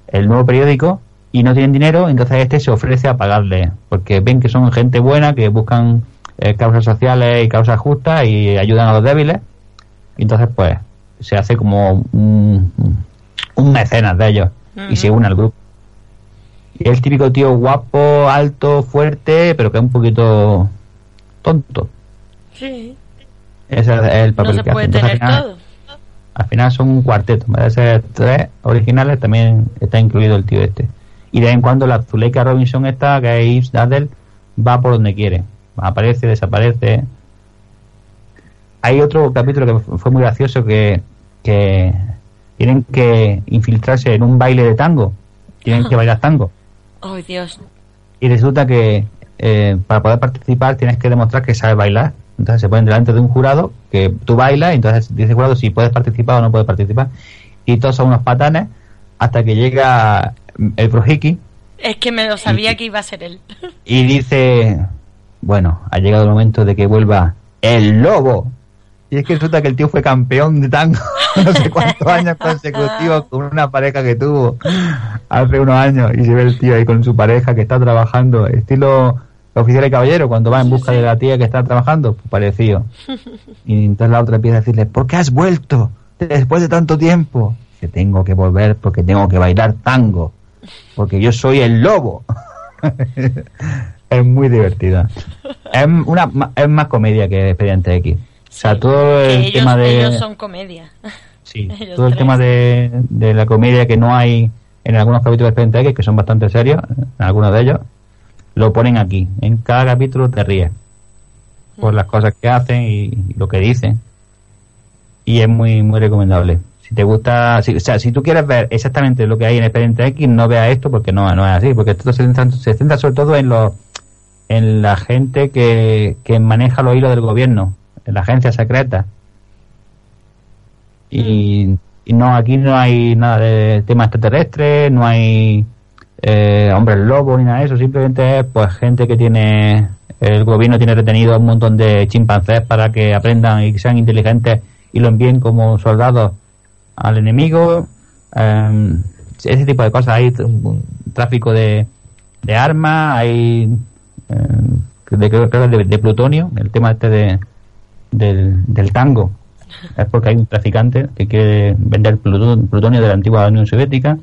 el nuevo periódico y no tienen dinero, entonces este se ofrece a pagarle, porque ven que son gente buena, que buscan eh, causas sociales y causas justas y ayudan a los débiles. Y entonces, pues, se hace como un, un mecenas de ellos y se une al grupo. Y es el típico tío guapo, alto, fuerte, pero que es un poquito tonto. Sí. Ese es el No papel se que puede hace. Entonces, tener al final, todo. al final son un cuarteto. En vez de ser tres originales, también está incluido el tío este. Y de vez en cuando la Zuleika Robinson esta, que es Yves Daddle, va por donde quiere. Aparece, desaparece. Hay otro capítulo que fu- fue muy gracioso que, que tienen que infiltrarse en un baile de tango. Tienen que bailar tango. Ay, Dios. Y resulta que eh, para poder participar tienes que demostrar que sabes bailar. Entonces se ponen delante de un jurado que tú bailas y entonces dice el jurado si puedes participar o no puedes participar. Y todos son unos patanes hasta que llega el Projiki Es que me lo sabía que iba a ser él. y dice, bueno, ha llegado el momento de que vuelva el lobo. Y es que resulta que el tío fue campeón de tango no sé cuántos años consecutivos con una pareja que tuvo hace unos años y se ve el tío ahí con su pareja que está trabajando, estilo oficial y caballero, cuando va en busca de la tía que está trabajando, pues parecido. Y entonces la otra empieza a decirle, ¿por qué has vuelto después de tanto tiempo? Que tengo que volver porque tengo que bailar tango, porque yo soy el lobo. es muy divertida. Es, una, es más comedia que Expediente X. O sea, todo el ellos, tema de... ellos son comedia. Sí, ellos todo el tres. tema de, de la comedia que no hay en algunos capítulos de Expediente X, que son bastante serios, en algunos de ellos, lo ponen aquí. En cada capítulo te ríes por las cosas que hacen y, y lo que dicen. Y es muy muy recomendable. Si te gusta, si, o sea, si tú quieres ver exactamente lo que hay en Expediente X, no veas esto porque no, no es así, porque esto se centra, se centra sobre todo en los en la gente que, que maneja los hilos del gobierno, la agencia secreta. Y, y no, aquí no hay nada de tema extraterrestre, no hay eh, hombres lobos ni nada de eso, simplemente es pues gente que tiene, el gobierno tiene retenido a un montón de chimpancés para que aprendan y sean inteligentes y lo envíen como soldados al enemigo. eh, ese tipo de cosas, hay un tráfico de, de armas, hay eh, de, de, de plutonio, el tema este de, del, del tango. Es porque hay un traficante que quiere vender pluton- plutonio de la antigua Unión Soviética.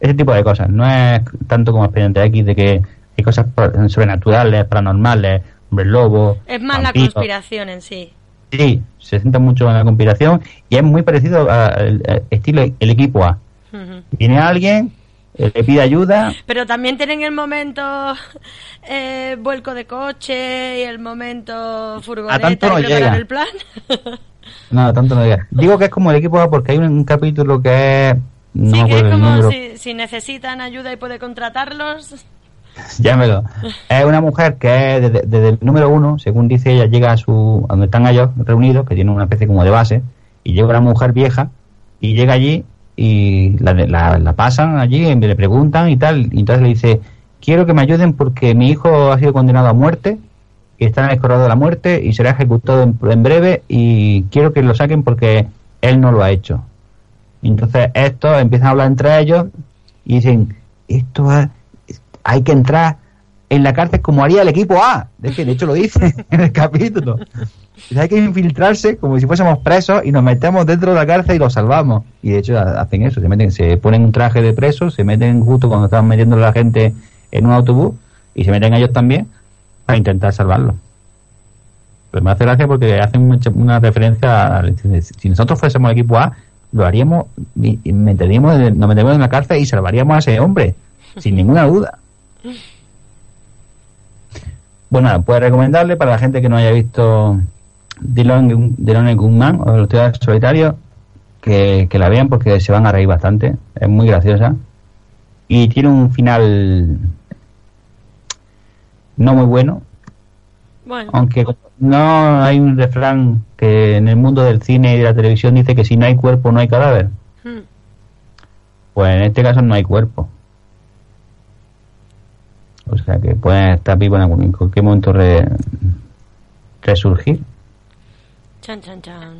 Ese tipo de cosas. No es tanto como Expediente X de que hay cosas sobrenaturales, paranormales, hombres lobos. Es más la conspiración en sí. Sí, se centra mucho en la conspiración y es muy parecido al estilo el equipo A. Viene alguien, le pide ayuda, Pero también tienen el momento eh, vuelco de coche y el momento furgoneta tanto no y llega. el plan. no, tanto no diga. Digo que es como el equipo A porque hay un, un capítulo que es... No sí, que es como si, si necesitan ayuda y puede contratarlos. Llámelo. Es una mujer que es desde, desde el número uno, según dice ella, llega a su, a donde están ellos reunidos, que tiene una especie como de base, y llega una mujer vieja, y llega allí, y la, la, la pasan allí, y le preguntan y tal, y entonces le dice, quiero que me ayuden porque mi hijo ha sido condenado a muerte, y está en el corredor de la muerte, y será ejecutado en, en breve, y quiero que lo saquen porque él no lo ha hecho. Entonces estos empiezan a hablar entre ellos, y dicen, esto es hay que entrar en la cárcel como haría el equipo A. De hecho lo dice en el capítulo. Hay que infiltrarse como si fuésemos presos y nos metemos dentro de la cárcel y los salvamos. Y de hecho ha- hacen eso, se meten, se ponen un traje de presos, se meten justo cuando están metiendo a la gente en un autobús y se meten ellos también para intentar salvarlo. Pero me hace gracia porque hacen una referencia a, si nosotros fuésemos el equipo A, lo haríamos y meteríamos, nos meteríamos en la cárcel y salvaríamos a ese hombre. sin ninguna duda. Bueno, pues recomendarle para la gente que no haya visto Dylan, Dylan Gunman o los tíos solitarios que, que la vean porque se van a reír bastante. Es muy graciosa. Y tiene un final no muy bueno. Bueno. Aunque no hay un refrán que en el mundo del cine y de la televisión dice que si no hay cuerpo no hay cadáver. Hmm. Pues en este caso no hay cuerpo. O sea que pueden estar vivos en algún en cualquier momento re- resurgir. Chan, chan, chan.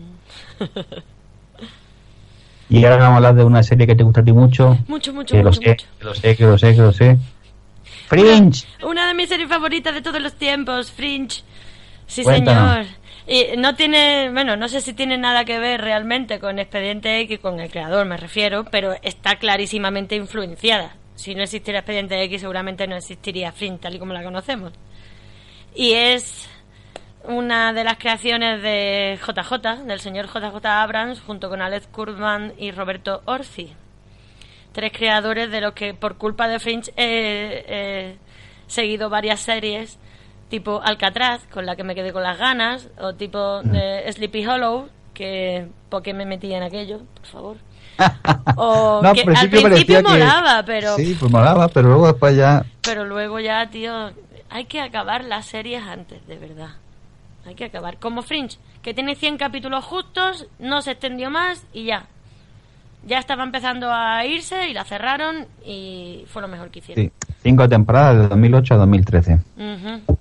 Y ahora vamos a hablar de una serie que te gusta a ti mucho. Mucho, mucho, que lo mucho, sé, mucho. que lo sé, que lo sé, que lo sé. Fringe. Una de mis series favoritas de todos los tiempos, Fringe. Sí, Cuéntanos. señor. Y no tiene, bueno, no sé si tiene nada que ver realmente con Expediente X, con el creador me refiero, pero está clarísimamente influenciada. Si no existiera Expediente X, seguramente no existiría Fringe tal y como la conocemos. Y es una de las creaciones de JJ, del señor JJ Abrams, junto con Alex Kurtzman y Roberto Orci. Tres creadores de los que por culpa de Fringe he he seguido varias series, tipo Alcatraz, con la que me quedé con las ganas, o tipo de Sleepy Hollow, que porque me metí en aquello, por favor. O No, que al al principio que- molaba, pero Sí, pues molaba, pero luego después ya. pero luego ya, tío, hay que acabar las series antes, de verdad. Hay que acabar. Como Fringe, que tiene 100 capítulos justos, no se extendió más y ya. Ya estaba empezando a irse y la cerraron y fue lo mejor que hicieron. Sí, cinco temporadas de 2008 a 2013. Ujú.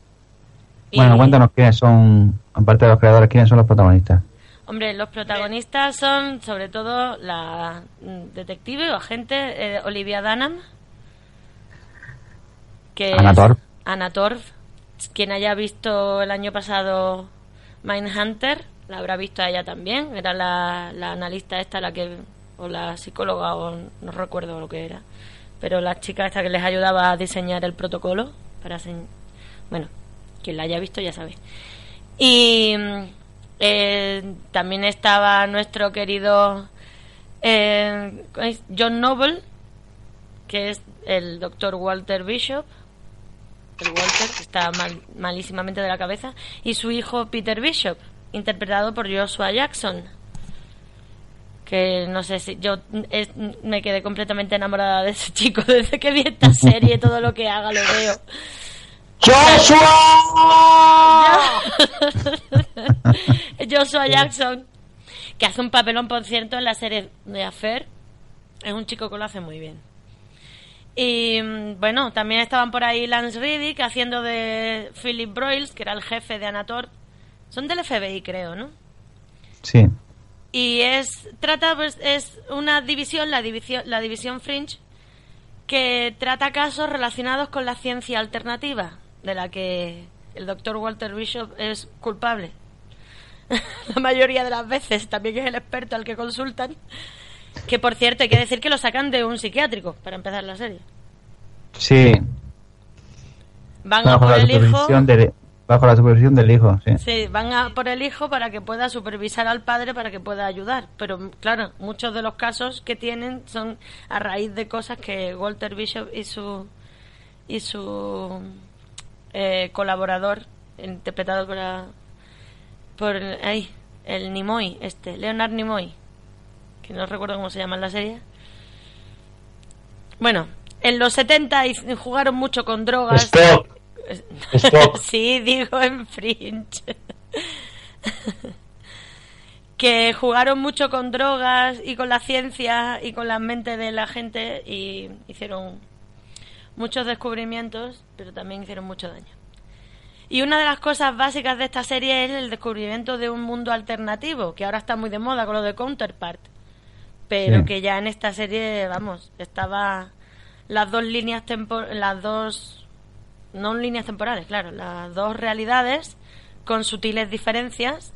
Bueno, Y- cuéntanos quiénes son, aparte de los creadores, quiénes son los protagonistas. Hombre, los protagonistas son sobre todo la mm, detective o agente eh, Olivia Dunham, que. Anna Torv. Quien haya visto el año pasado Mindhunter, la habrá visto a ella también. Era la, la analista esta, la que o la psicóloga o no recuerdo lo que era, pero la chica esta que les ayudaba a diseñar el protocolo para bueno, quien la haya visto ya sabe. Y mm, eh, también estaba nuestro querido eh. John Noble, que es el doctor Walter Bishop. El Walter, que está mal- malísimamente de la cabeza. Y su hijo Peter Bishop, interpretado por Joshua Jackson. Que no sé si yo es- me quedé completamente enamorada de ese chico desde que vi esta serie. Todo lo que haga lo veo. Joshua Jackson, que hace un papelón, por cierto, en la serie de Affair. Es un chico que lo hace muy bien. Y mm, bueno, también estaban por ahí Lance Riddick haciendo de Philip Broyles, que era el jefe de Anator. Son del FBI, creo, ¿no? Sí. Y es trata pues es una división, la división la división Fringe que trata casos relacionados con la ciencia alternativa, de la que el doctor Walter Bishop es culpable. la mayoría de las veces también es el experto al que consultan. Que por cierto, hay que decir que lo sacan de un psiquiátrico para empezar la serie. Sí. Van a Bajo por la, el hijo. supervisión del, bajo la supervisión del hijo, sí. Sí, van a por el hijo para que pueda supervisar al padre para que pueda ayudar. Pero claro, muchos de los casos que tienen son a raíz de cosas que Walter Bishop y su y su eh, colaborador interpretado por la- por ay, el Nimoy, este Leonard Nimoy, que no recuerdo cómo se llama en la serie. Bueno, en los 70 y- jugaron mucho con drogas. Spock. Spock. sí, digo en Fringe. que jugaron mucho con drogas y con la ciencia y con la mente de la gente y hicieron muchos descubrimientos, pero también hicieron mucho daño. Y una de las cosas básicas de esta serie es el descubrimiento de un mundo alternativo, que ahora está muy de moda con lo de Counterpart, pero Sí. que ya en esta serie, vamos, estaba las dos líneas tempo las dos no líneas temporales, claro, las dos realidades con sutiles diferencias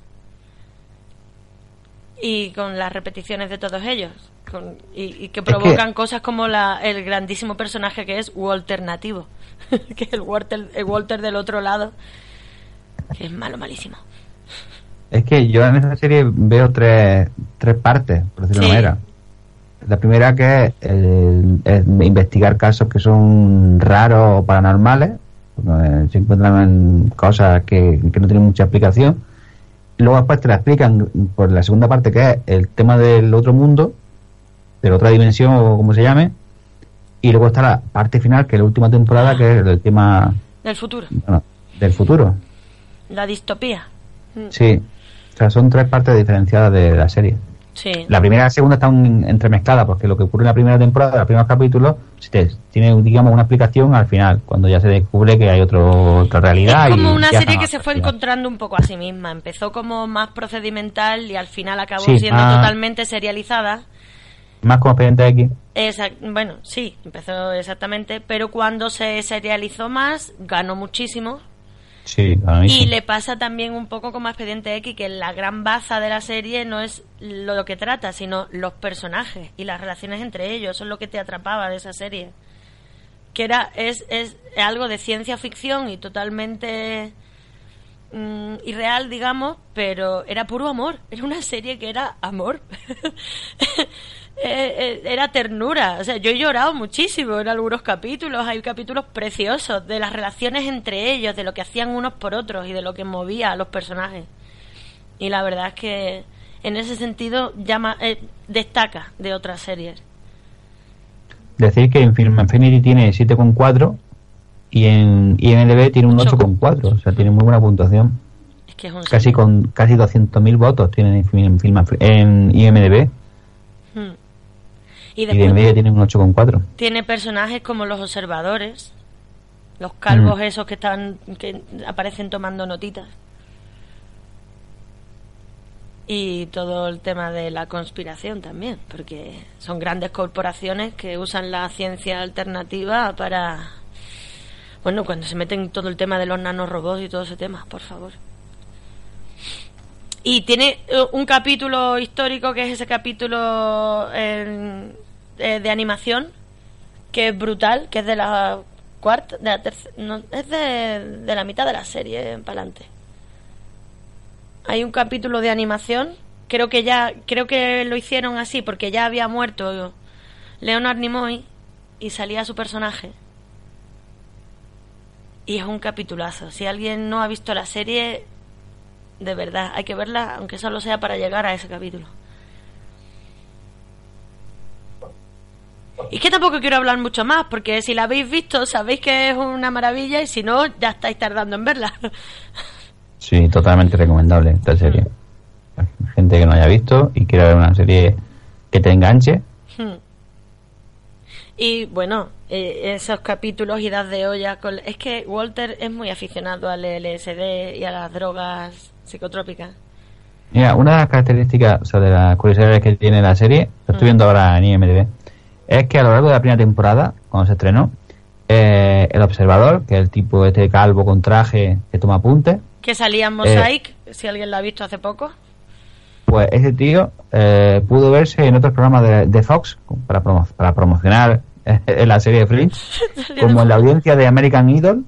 y con las repeticiones de todos ellos con- y, y que que- provocan cosas como la, el grandísimo personaje que es Walternativo que es el Walter, el Walter del otro lado que es malo, malísimo Es que yo en esta serie veo tres, tres partes, por decirlo de Sí. una manera. La primera que es, el- es investigar casos que son raros o paranormales. eh, Se encuentran cosas que, que no tienen mucha explicación. Luego después te la explican por la segunda parte que es el tema del otro mundo, de la otra dimensión o como se llame. Y luego está la parte final, que es la última temporada, que es el tema Del futuro. bueno, del futuro. La distopía. Mm. Sí. O sea, son tres partes diferenciadas de la serie. Sí. La primera y la segunda están entremezcladas porque lo que ocurre en la primera temporada, los primeros capítulos, tiene, digamos, una explicación al final, cuando ya se descubre que hay otro, otra realidad. Es como y una serie que se fue encontrando un poco a sí misma. Empezó como más procedimental y al final acabó Sí, siendo ah. totalmente serializada. Más como expediente X. Bueno, sí, empezó exactamente, pero cuando se serializó más, ganó muchísimo. Sí, Y le pasa también un poco como a Expediente X, que la gran baza de la serie no es lo que trata, sino los personajes y las relaciones entre ellos. Eso es lo que te atrapaba de esa serie. Que era, es, es algo de ciencia ficción y totalmente mm, irreal, digamos, pero era puro amor. Era una serie que era amor. Eh, eh, era ternura. O sea, yo he llorado muchísimo en algunos capítulos. Hay capítulos preciosos de las relaciones entre ellos, de lo que hacían unos por otros y de lo que movía a los personajes. Y la verdad es que en ese sentido llama, eh, destaca de otras series. Decir que en Film Infinity tiene 7,4 y en IMDb tiene un 8,4. O sea, tiene muy buena puntuación. Es que es un Casi con casi 200.000 votos tienen en, Film- Film- en IMDb. Y Y de después media tienen un 8,4. tiene personajes como los observadores, los calvos Mm. esos que están que aparecen tomando notitas. Y todo el tema de la conspiración también, porque son grandes corporaciones que usan la ciencia alternativa para bueno, cuando se meten en todo el tema de los nanorobots y todo ese tema, por favor. Y tiene eh, un capítulo histórico que es ese capítulo en- eh, de animación que es brutal, que es de la cuarta, de la tercera, no, es de, de la mitad de la serie para adelante. Hay un capítulo de animación, creo que ya, creo que lo hicieron así porque ya había muerto Leonard Nimoy y salía su personaje. Y es un capitulazo. Si alguien no ha visto la serie, de verdad, hay que verla, aunque solo sea para llegar a ese capítulo. Y que tampoco quiero hablar mucho más, porque si la habéis visto, sabéis que es una maravilla, y si no, ya estáis tardando en verla. Sí, totalmente recomendable esta serie. Gente que no haya visto y quiera ver una serie que te enganche. Hmm. y bueno, eh, esos capítulos y das de olla. Con... Es que Walter es muy aficionado al LSD y a las drogas psicotrópicas. Mira, una de las características, o sea, de las curiosidades que tiene la serie, lo estoy viendo ahora en IMDb, es que a lo largo de la primera temporada, cuando se estrenó, eh, el observador, que es el tipo este calvo con traje que toma apuntes, Que salía en Mosaic, si alguien la ha visto hace poco. pues ese tío eh, pudo verse en otros programas de, de Fox para, promo- para promocionar eh, la serie de Fringe, como en la audiencia de American Idol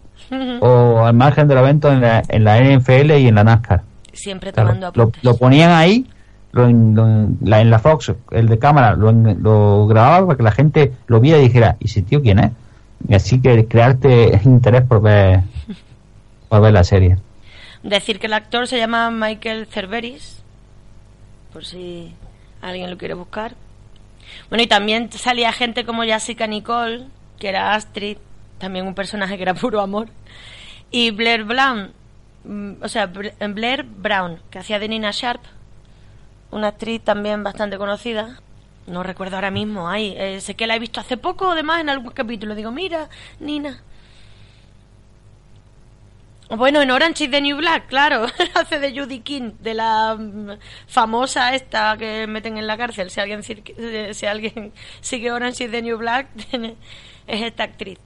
o al margen de los eventos en la, en la NFL y en la NASCAR. Siempre tomando apuntes. lo ponían ahí, lo en, lo la, en la Fox, el de cámara, lo, lo grababa para que la gente lo viera y dijera, ¿y ese tío quién es? Así que crearte interés por ver, por ver la serie. Decir que el actor se llama Michael Cerveris, por si alguien lo quiere buscar. Bueno, y también salía gente como Jessica Nicole, que era Astrid, también un personaje que era puro amor. Y Blair Brown, mm, o sea, Blair Brown, que hacía de Nina Sharp, una actriz también bastante conocida. No recuerdo ahora mismo, ay, eh, sé que la he visto hace poco, además, en algún capítulo. Digo, mira, Nina. Bueno, en Orange is the New Black, claro, hace de Judy King, de la mm, famosa esta que meten en la cárcel. Si alguien, eh, si alguien sigue Orange is the New Black, es esta actriz.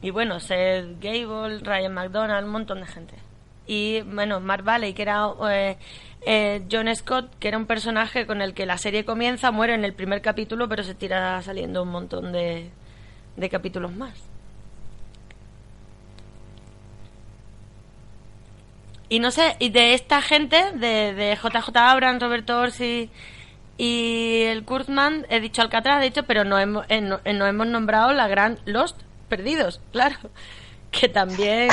Y bueno, Seth Gable, Ryan McDonald, un montón de gente. Y bueno, Mark Valley, que era eh, eh, John Scott, que era un personaje con el que la serie comienza, muere en el primer capítulo, pero se tira saliendo un montón de, de capítulos más. Y no sé, y de esta gente, de, de JJ Abrams, Roberto Orsi y el Kurtzman, he dicho Alcatraz, de hecho, pero no hemos, eh, eh, no hemos nombrado la gran Lost, Perdidos, claro, que también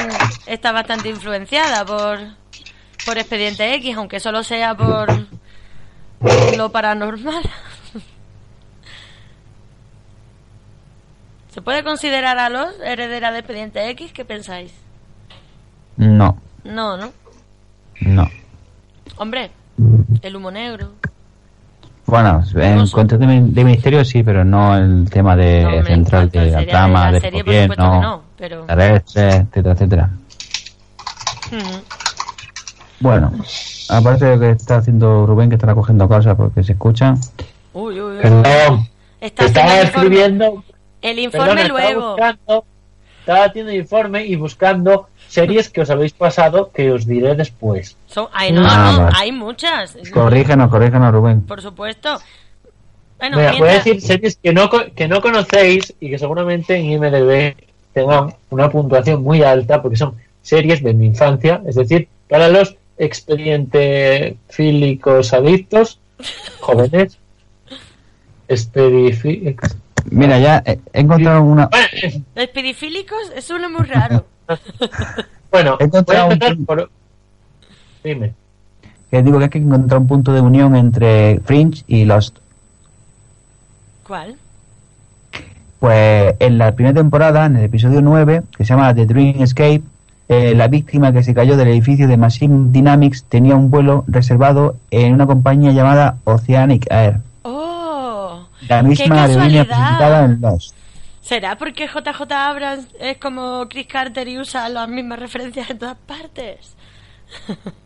está bastante influenciada por, por Expediente X, aunque solo sea por lo paranormal. ¿Se puede considerar a los heredera de Expediente X? ¿Qué pensáis? No, No, ¿no? no. Hombre, el humo negro. Bueno, en cuanto de, de misterio sí, pero no el tema de No, central de la trama, la del serie, por que no, pero- etcétera, etcétera. Bueno, aparte de lo que está haciendo Rubén, que estará cogiendo cosas porque se escuchan. Uy, uy, uy. Perdón, estaba el escribiendo. El informe perdón, estaba luego. buscando- estaba haciendo informe y buscando series que os habéis pasado que os diré después. Son, hay, no, Ah, no, hay muchas. Corrígenos, corrígenos, Rubén. Por supuesto. Bueno, Mira, voy a decir series que no, que no conocéis y que seguramente en IMDB tengan una puntuación muy alta porque son series de mi infancia, es decir, para los expediente fílicos adictos, jóvenes, Mira, ya he encontrado una. Espidifílicos es uno muy raro. Bueno, He voy a encontrado un por... Dime. que digo que hay que encontrar un punto de unión entre Fringe y Lost. ¿Cuál? Pues en la primera temporada, en el episodio 9, que se llama The Dream Escape, eh, la víctima que se cayó del edificio de Machine Dynamics tenía un vuelo reservado en una compañía llamada Oceanic Air, ¡Oh! la ¡Qué misma aerolínea presentada en Lost. ¿Será porque JJ Abrams es como Chris Carter y usa las mismas referencias en todas partes?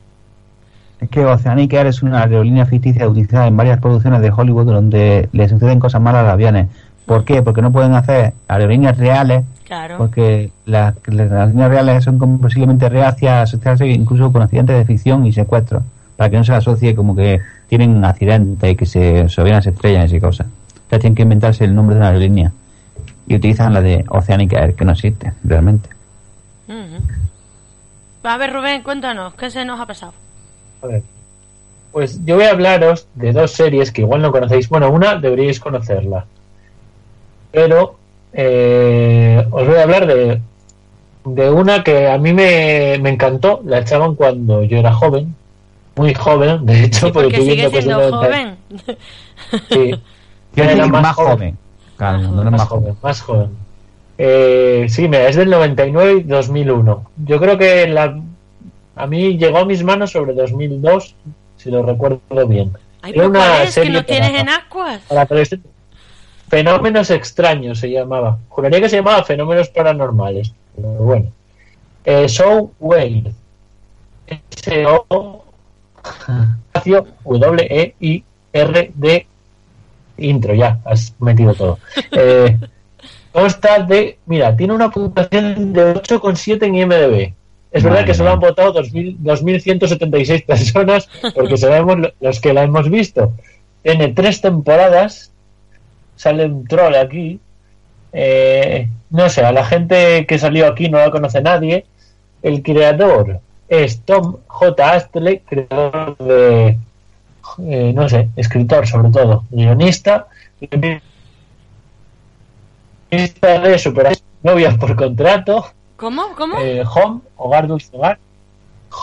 Es que Oceanic Air es una aerolínea ficticia utilizada en varias producciones de Hollywood donde le suceden cosas malas a los aviones. ¿Por qué? Porque no pueden hacer aerolíneas reales Claro. porque las, las aerolíneas reales son como posiblemente reacias a asociarse incluso con accidentes de ficción y secuestros, para que no se asocie como que tienen accidentes y que se, se estrellan y cosas. Entonces tienen que inventarse el nombre de una aerolínea y utilizan la de Oceanic Air, que no existe realmente. Ujú. A ver, Rubén, cuéntanos, ¿qué se nos ha pasado? A ver. Pues yo voy a hablaros de dos series que igual no conocéis. Bueno, una deberíais conocerla. Pero eh, os voy a hablar de, de una que a mí me, me encantó. La echaban cuando yo era joven. Muy joven, de hecho, Sí, porque porque sigue que siendo del 90. joven. Sí. Yo Era más más, joven. joven. Claro, cuando era más joven. joven, más joven. Eh, sí, mira, es del 99 y 2001. Yo creo que la, a mí llegó a mis manos sobre 2002, si lo recuerdo bien. Ay, Era una ¿cuál es? ¿Que serie no tienes para- en Aquas? para adolescentes. Fenómenos extraños se llamaba. Juraría que se llamaba Fenómenos Paranormales. Pero bueno. Eh, Show Wade. S-O W-E-I-R-D intro, ya, has metido todo. Eh, consta de, mira, tiene una puntuación de 8,7 en IMDB. Es verdad Madre que solo han votado 2.000 2.176 personas porque sabemos lo- los que la hemos visto. Tiene tres temporadas, sale un troll aquí. Eh, no sé, a la gente que salió aquí no la conoce nadie. El creador es Tom J. Astley, creador de, eh, no sé, escritor sobre todo, guionista, guionista de Super Novias por contrato, ¿Cómo? ¿Cómo? eh, Home, Hogar Dulce Hogar,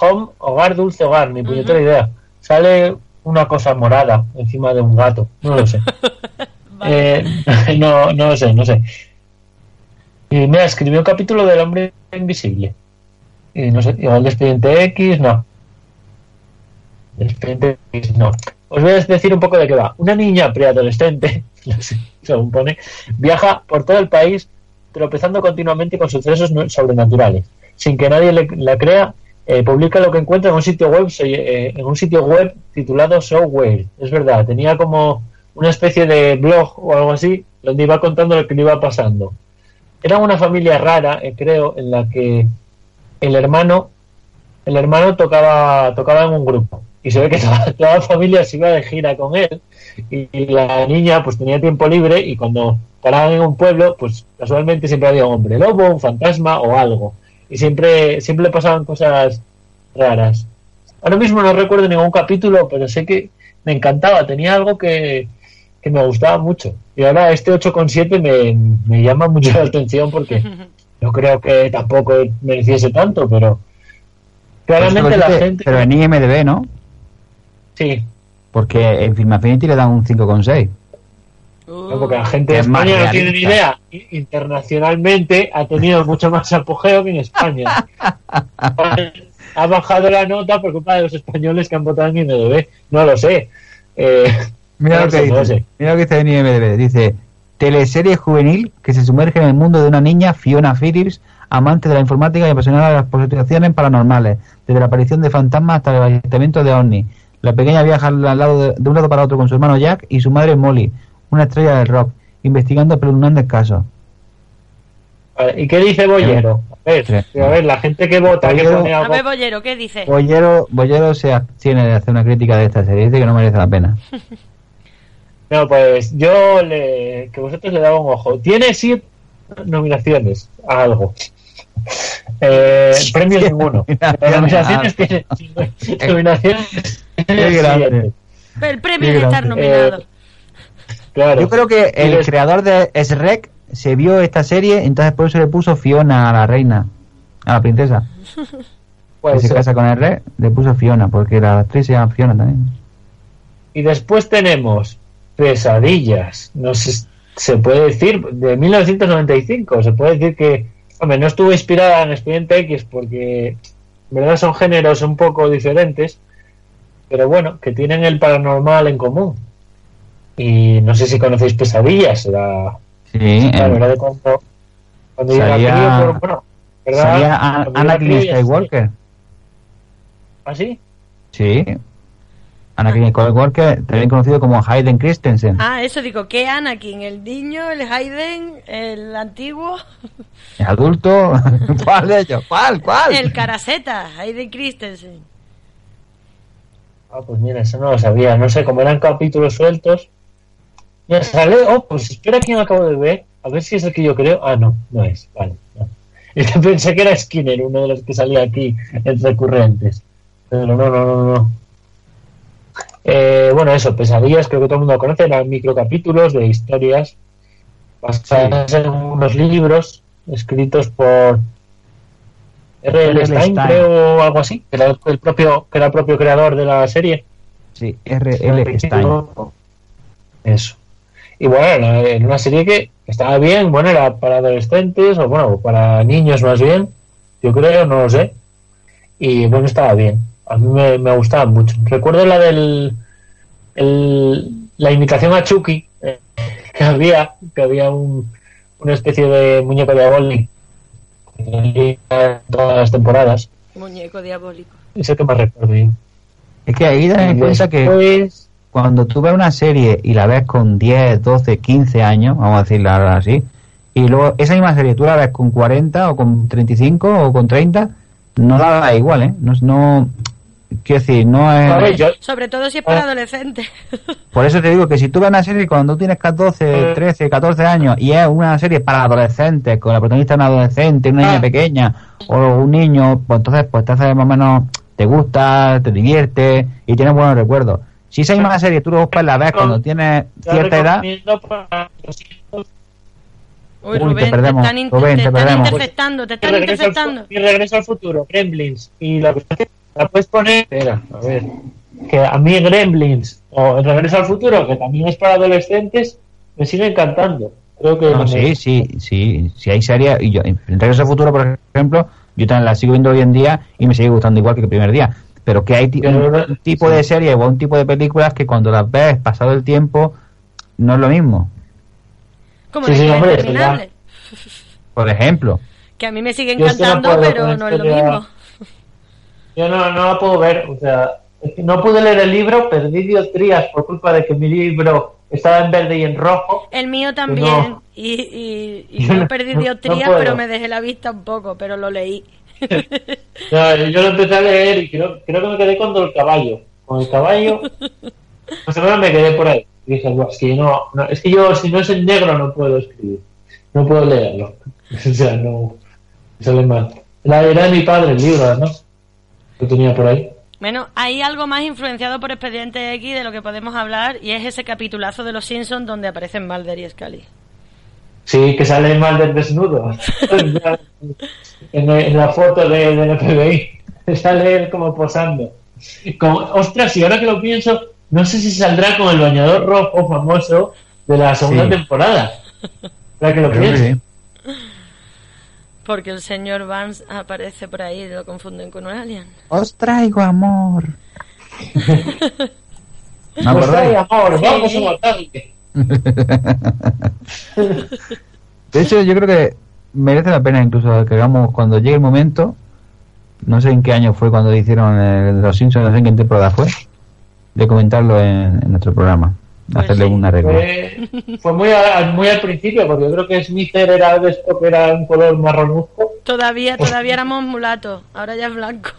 Home, Hogar Dulce Hogar, ni puñetera idea. Sale una cosa morada encima de un gato, no lo sé. Eh, no, no sé, no sé. Y mira, escribió un capítulo del hombre invisible. Y no sé, igual de expediente X, no. De expediente X, no. Os voy a decir un poco de qué va. Una niña preadolescente, no según pone, viaja por todo el país tropezando continuamente con sucesos sobrenaturales. Sin que nadie le- la crea, eh, publica lo que encuentra en un sitio web eh, en un sitio web titulado Showware. Es verdad, tenía como una especie de blog o algo así donde iba contando lo que le iba pasando. Era una familia rara, eh, creo, en la que el hermano el hermano tocaba tocaba en un grupo y se ve que toda, la familia se iba de gira con él y, y la niña pues tenía tiempo libre y cuando paraban en un pueblo pues casualmente siempre había un hombre lobo, un fantasma o algo y siempre siempre pasaban cosas raras. Ahora mismo no recuerdo ningún capítulo, pero sé que me encantaba, tenía algo que, que me gustaba mucho. Y ahora este 8,7 me, me llama mucho la atención porque no creo que tampoco mereciese tanto, pero claramente la gente... Pero en IMDB, ¿no? Sí. Porque en Film Affinity le dan un 5,6. No, porque la gente de Es España no tiene ni idea. Internacionalmente ha tenido mucho más apogeo que en España. ha bajado la nota por culpa de los españoles que han votado en IMDB. No lo sé. Eh, Mira lo que dice. Mira lo que dice en IMDb. Dice, teleserie juvenil que se sumerge en el mundo de una niña, Fiona Phillips, amante de la informática y apasionada de las posiciones paranormales, desde la aparición de fantasmas hasta el avistamiento de ovnis. La pequeña viaja al lado de, de un lado para otro con su hermano Jack y su madre Molly, una estrella del rock, investigando espeluznantes casos. Vale, ¿Y qué dice Bollero? A ver, Sí. a ver, la gente que vota, que A ver, Bollero, ¿qué dice? Bollero, Bollero se abstiene de hacer una crítica de esta serie, dice que no merece la pena. No, pues yo le, que vosotros le daba un ojo. Tiene siete nominaciones a algo. Eh, premios ninguno. Nominaciones tiene nominaciones tiene. El premio Qué de estar nominado. Claro. Yo creo que el creador de Shrek se vio esta serie, entonces por eso le puso Fiona a la reina, a la princesa. Puede que se casa con el rey, le puso Fiona, porque la actriz se llama Fiona también. Y después tenemos Pesadillas. No sé, se puede decir, de 1995. Se puede decir que, hombre, no estuvo inspirada en Expediente X porque, en verdad, son géneros un poco diferentes. Pero bueno, que tienen el paranormal en común. Y no sé si conocéis Pesadillas. La, Sí, la verdad de cuando, cuando Salía- crío, pero bueno, ¿verdad? salía. ¿Ah, sí? Sí. Anakin Skywalker, también conocido como Hayden Christensen. Ah, eso digo, ¿qué Anakin? ¿El niño, el Hayden, el antiguo? Es adulto. ¿Cuál de ellos? ¿Cuál? ¿Cuál? El Caraceta, Hayden Christensen. Ah, pues mira, eso no lo sabía. No sé, como eran capítulos sueltos. Mira, sale. Oh, pues espera quién acabo de ver. A ver si es el que yo creo. Ah, no, no es. Vale. no. Es que pensé que era Skinner, uno de los que salía aquí en recurrentes. Pero no, no, no, no. Eh, bueno, eso, pesadillas, creo que todo el mundo conoce. Eran microcapítulos de historias basadas en unos libros escritos por R.L. Stein, Stein. creo, o algo así, que era el propio, que era el propio creador de la serie. Sí, R.L. Stein. Eso. Y bueno, era una serie que estaba bien, bueno, era para adolescentes, o bueno, para niños más bien, yo creo, no lo sé. Y bueno, estaba bien. A mí me, me gustaba mucho. Recuerdo la del. el- la imitación a Chucky, eh, que había, que había un, una especie de muñeco diabólico en todas las temporadas. Muñeco diabólico. Es el que más recuerdo yo. Es que ahí ten en cuenta que cuando tú ves una serie y la ves con 10, 12, 15 años, vamos a decirla ahora así, y luego esa misma serie tú la ves con 40 o con 35 o con 30, no la da igual, ¿eh? No, no quiero decir, no es... Yo- Sobre todo si es para adolescentes. Por eso te digo que si tú ves una serie cuando tú tienes 14, 13, 14 años y es una serie para adolescentes, con la protagonista una adolescente, una niña Ah. pequeña o un niño, pues entonces pues te hace más o menos, te gusta, te divierte y tienes buenos recuerdos. Si esa misma serie tú luego pues la ves cuando tienes cierta edad, Uy, te Rubén, te, perdemos, están, in- Rubén, te te están perdemos. interceptando, te Mi están regreso, al, interceptando. mi regreso al futuro, Gremlins. Y la, la puedes poner. Espera, a ver. Que a mí Gremlins o El regreso al futuro, que también es para adolescentes, me sigue encantando. Creo que. no, me- sí, sí, sí, si hay series, y yo, en Regreso al Futuro, por ejemplo, yo también la sigo viendo hoy en día y me sigue gustando igual que el primer día. Pero que hay un, tipo de serie o un tipo de películas que cuando las ves pasado el tiempo no es lo mismo. Como Sí, sí, hombre. Por ejemplo, Que a mí me sigue encantando, pero no es lo mismo. Yo no, no la puedo ver. O sea, es que no pude leer el libro, perdí dioptrías por culpa de que mi libro estaba en verde y en rojo. El mío también. No. Y, y, y Yo no- perdí dioptrías, no pero me dejé la vista un poco, pero lo leí. No, yo lo empecé a leer y creo, creo que me quedé con el caballo. Con el caballo, más o menos me quedé por ahí. Y dije, "Buah, es que, no, es que yo, si no es en negro, no puedo escribir. No puedo leerlo. O sea, no. Me sale mal. La era de mi padre el libro, ¿no? Lo tenía por ahí. Bueno, hay algo más influenciado por Expediente X de lo que podemos hablar y es ese capitulazo de Los Simpsons donde aparecen Mulder y Scully. Sí, que sale Mulder desnudo. en, en la foto de, del FBI. Sale él como posando. Como, ostras, y ahora que lo pienso, no sé si saldrá con el bañador rojo famoso de la segunda Sí. temporada. Ahora que lo Creo que pienso. sí. Porque el señor Vance aparece por ahí y lo confunden con un alien. Os traigo amor. ¿No Pues acordáis? ay, amor, Sí. vamos a matarle. De hecho, yo creo que merece la pena incluso que hagamos cuando llegue el momento. No sé en qué año fue cuando hicieron el, Los Simpsons, no sé en qué temporada fue. De comentarlo en, en nuestro programa. Pues hacerle sí. una regla. Fue, fue muy, a- muy al principio, porque yo creo que Smither era de esto que era un color marronuzco. Todavía, todavía éramos mulatos, ahora ya es blanco.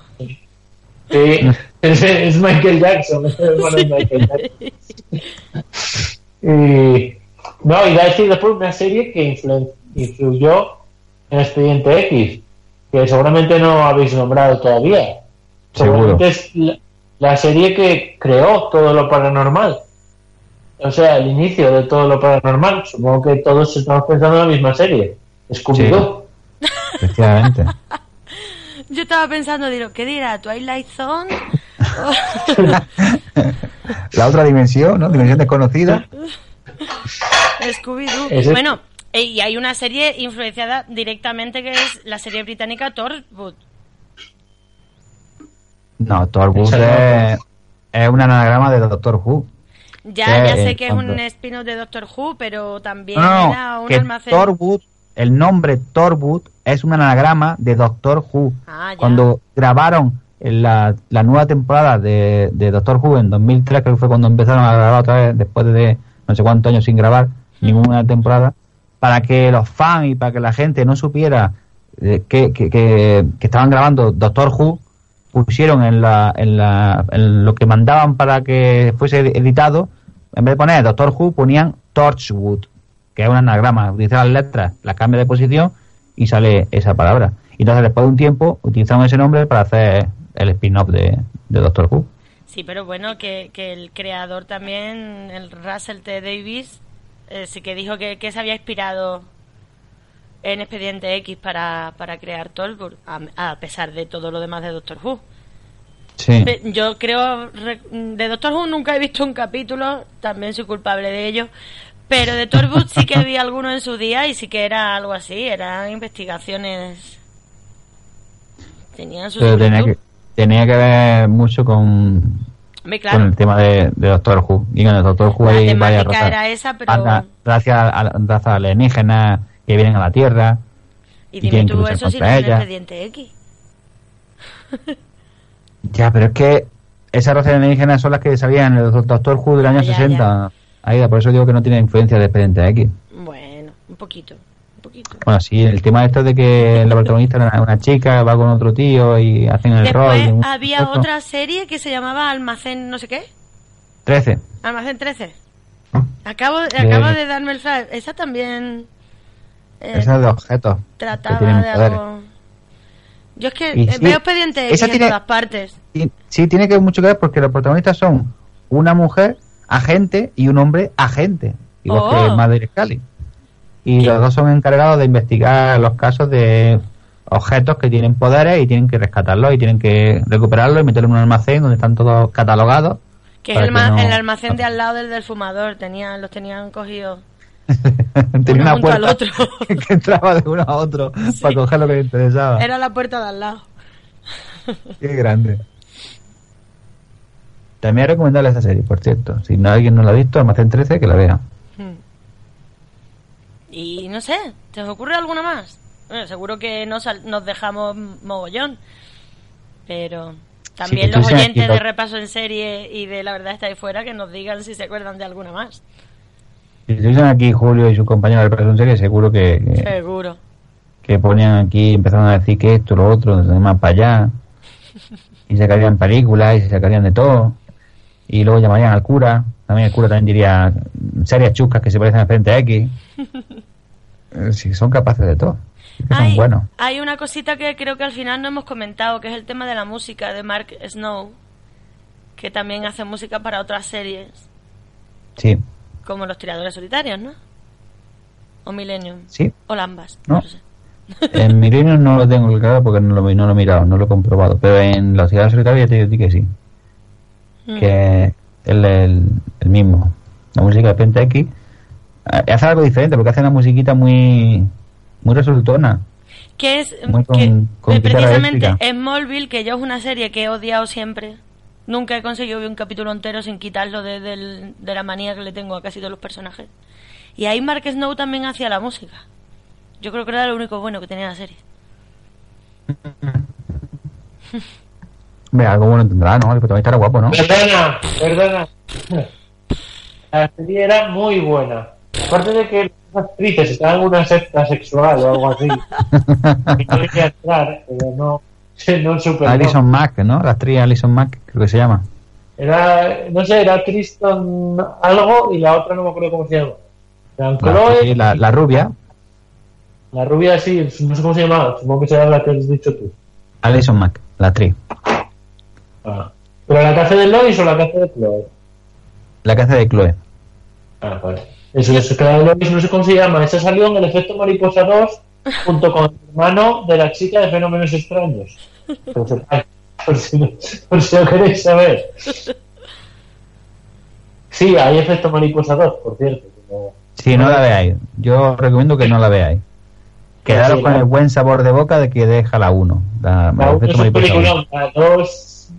Sí, es, es Michael Jackson, es el hermano de Michael Jackson. Y, no, y iba a decir después una serie que influ- influyó en Expediente X, que seguramente no habéis nombrado todavía. Seguro. Seguramente es la, la serie que creó todo lo paranormal. O sea, el inicio de todo lo paranormal. Supongo que todos estamos pensando en la misma serie. Scooby-Doo. Efectivamente. Yo estaba pensando, digo, ¿qué dirá? ¿Twilight Zone? La otra dimensión, ¿no? Dimensión desconocida. Scooby-Doo. Bueno, eh, y hay una serie influenciada directamente que es la serie británica Torchwood. No, no. es, es un anagrama de Doctor Who. Ya, Que, ya sé que es un spin-off de Doctor Who, pero también No, era un que almacén. Torwood, el nombre Torwood es un anagrama de Doctor Who. Ah, ya. Cuando grabaron la, la nueva temporada de, de Doctor Who en 2003, creo que fue cuando empezaron a grabar otra vez, después de no sé cuántos años sin grabar ninguna temporada, para que los fans y para que la gente no supiera eh, que, que, que- que estaban grabando Doctor Who, pusieron en, la, en, la, en lo que mandaban para que fuese editado, en vez de poner Doctor Who, ponían Torchwood, que es un anagrama. Utiliza las letras, las cambia de posición y sale esa palabra. Y entonces, después de un tiempo, utilizaron ese nombre para hacer el spin-off de, Doctor Who. Sí, pero bueno, que, que el creador también, el Russell T. Davis, eh, sí que dijo que, se había inspirado en Expediente X para, para crear Torchwood, a, a pesar de todo lo demás de Doctor Who. Sí. Yo creo, re- de Doctor Who nunca he visto un capítulo, también soy culpable de ello, pero de Torchwood sí que vi alguno en su día y sí que era algo así, eran investigaciones. Tenían su Pero tenía que, tenía que ver mucho con, claro. con el tema de, de Doctor Who. Y en el Doctor Who La hay varias razas. era esa, pero- Anda- Razas al- razas alienígenas que vienen a la Tierra. Y y dime tú eso si no es el ella. expediente X. Ya, pero es que esas razas alienígenas son las que salían en el Doctor Who del año Ya, ya, 60. Ahí, por eso digo que no tiene influencia de Expediente X. Bueno, un poquito, un poquito. Bueno, sí, el tema esto de que la protagonista era una chica, va con otro tío y hacen el rol. Después de un- había esto. otra serie que se llamaba Almacén no sé qué. 13. Almacén 13. Acabo, acabo De- de darme el flash. Esa también eh, Esa es de objetos. trataba de poderes. algo... Yo es que Y eh, sí, veo expediente X esa en tiene- todas partes. Y- Sí, tiene que mucho que ver porque los protagonistas son una mujer agente y un hombre agente, igual Oh. que Mother Scully. Y los dos son encargados de investigar los casos de objetos que tienen poderes y tienen que rescatarlos y tienen que recuperarlos y meterlos en un almacén donde están todos catalogados. Que es el, que no- el almacén de al lado del del fumador. Tenían, los tenían cogidos. Tenía una puerta otro. que entraba de uno a otro para coger lo que le interesaba. Era la puerta de al lado. Qué grande. También es recomendable esa serie, por cierto. Si no alguien no la ha visto, Almacén 13, que la vea. Hmm. Y no sé, ¿te os ocurre alguna más? Bueno, seguro que nos, nos dejamos mogollón. Pero también los oyentes de repaso en serie y de la verdad está ahí fuera que nos digan si se acuerdan de alguna más. Si estuviesen aquí Julio y su compañero de repaso en serie, seguro que, que, Seguro. que ponían aquí, empezaron a decir que esto, lo otro, más para allá. Y sacarían películas y se sacarían de todo. Y luego llamarían al cura. También el cura también diría series chuscas que se parecen a Frente X. Eh, Sí, son capaces de todo. que son Hay, buenos. hay una cosita que creo que al final no hemos comentado, que es el tema de la música de Mark Snow, que también hace música para otras series, Sí, como Los Tiradores Solitarios, ¿no? O Millennium. Sí. O Lambas. No. sé. en Milenio no lo tengo claro porque no lo, no lo he mirado, no lo he comprobado. Pero en la ciudad solitaria ya te digo que sí. Mm. Que es el, el, el mismo. La música de Penta X eh, hace algo diferente porque hace una musiquita muy muy resultona. Que es con- que con eh, precisamente. Smallville, que yo es una serie que he odiado siempre. Nunca he conseguido ver un capítulo entero sin quitarlo de, del- de la manía que le tengo a casi todos los personajes. Y ahí Mark Snow también hacía la música. Yo creo que era lo único bueno que tenía la serie. Hombre, algo bueno tendrá, ¿no? El protagonista era guapo, ¿no? Perdona, perdona. La serie era muy buena. Aparte de que las actrices estaban en una secta sexual o algo así. que no quería entrar, pero no, no super. Alison Mack, ¿no? La actriz Alison Mack, creo que se llama. Era, no sé, era Tristan algo y la otra no me acuerdo cómo se llama. Eran La, Chloe, sí, la, la rubia, la rubia sí, no sé cómo se llamaba, supongo que será la que has dicho tú. Alison Mack, la actriz. Ah. ¿Pero la hace de Lois o la hace de Chloe? La hace de Chloe. Ah, vale. Eso, eso que la de Lois no sé cómo se llama. Esa salió en el efecto Mariposa 2 junto con el hermano de la chica de Fenómenos Extraños. Por si, por si, no- por si lo queréis saber. Sí, hay efecto Mariposa 2, por cierto. como- Sí, no la veáis. Yo recomiendo que no la veáis. Quedaros Sí, con el buen sabor de boca de que deja la 1. La, La es la 2...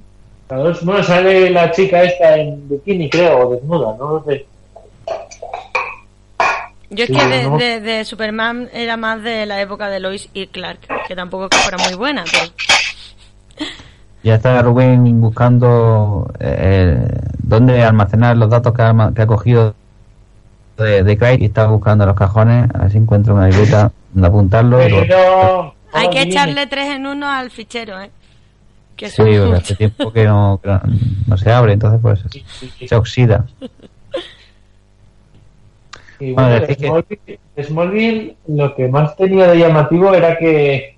La 2, bueno, sale la chica esta en bikini, creo, o desnuda, no lo sé. Yo es Sí, que de, no. de- de Superman era más de la época de Lois y Clark, que tampoco es que fuera muy buena, pero Ya está Rubén buscando eh, dónde almacenar los datos que ha, que ha cogido de, de Craig y está buscando los cajones. A ver si encuentra una libreta donde apuntarlo. Pero... hay que echarle tres en uno al fichero, ¿eh? Que Sí, hace tiempo que no, que no- no se abre, entonces pues se oxida. Y Bueno, que- Smallville, lo que más tenía de llamativo era que,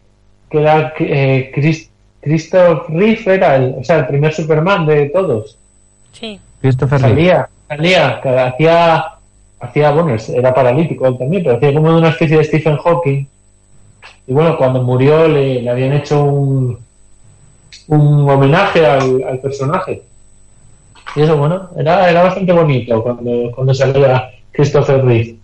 que era eh, Chris- Christoph Reeve era el, o sea, el primer Superman de todos. Sí. Christopher Reeve. Salía, salía, que hacía, hacía, bueno, era paralítico él también, pero hacía como de una especie de Stephen Hawking. Y bueno, cuando murió le, le habían hecho un, un homenaje al, al personaje. Y eso, bueno, era, era bastante bonito cuando, cuando salía Christopher Reeve.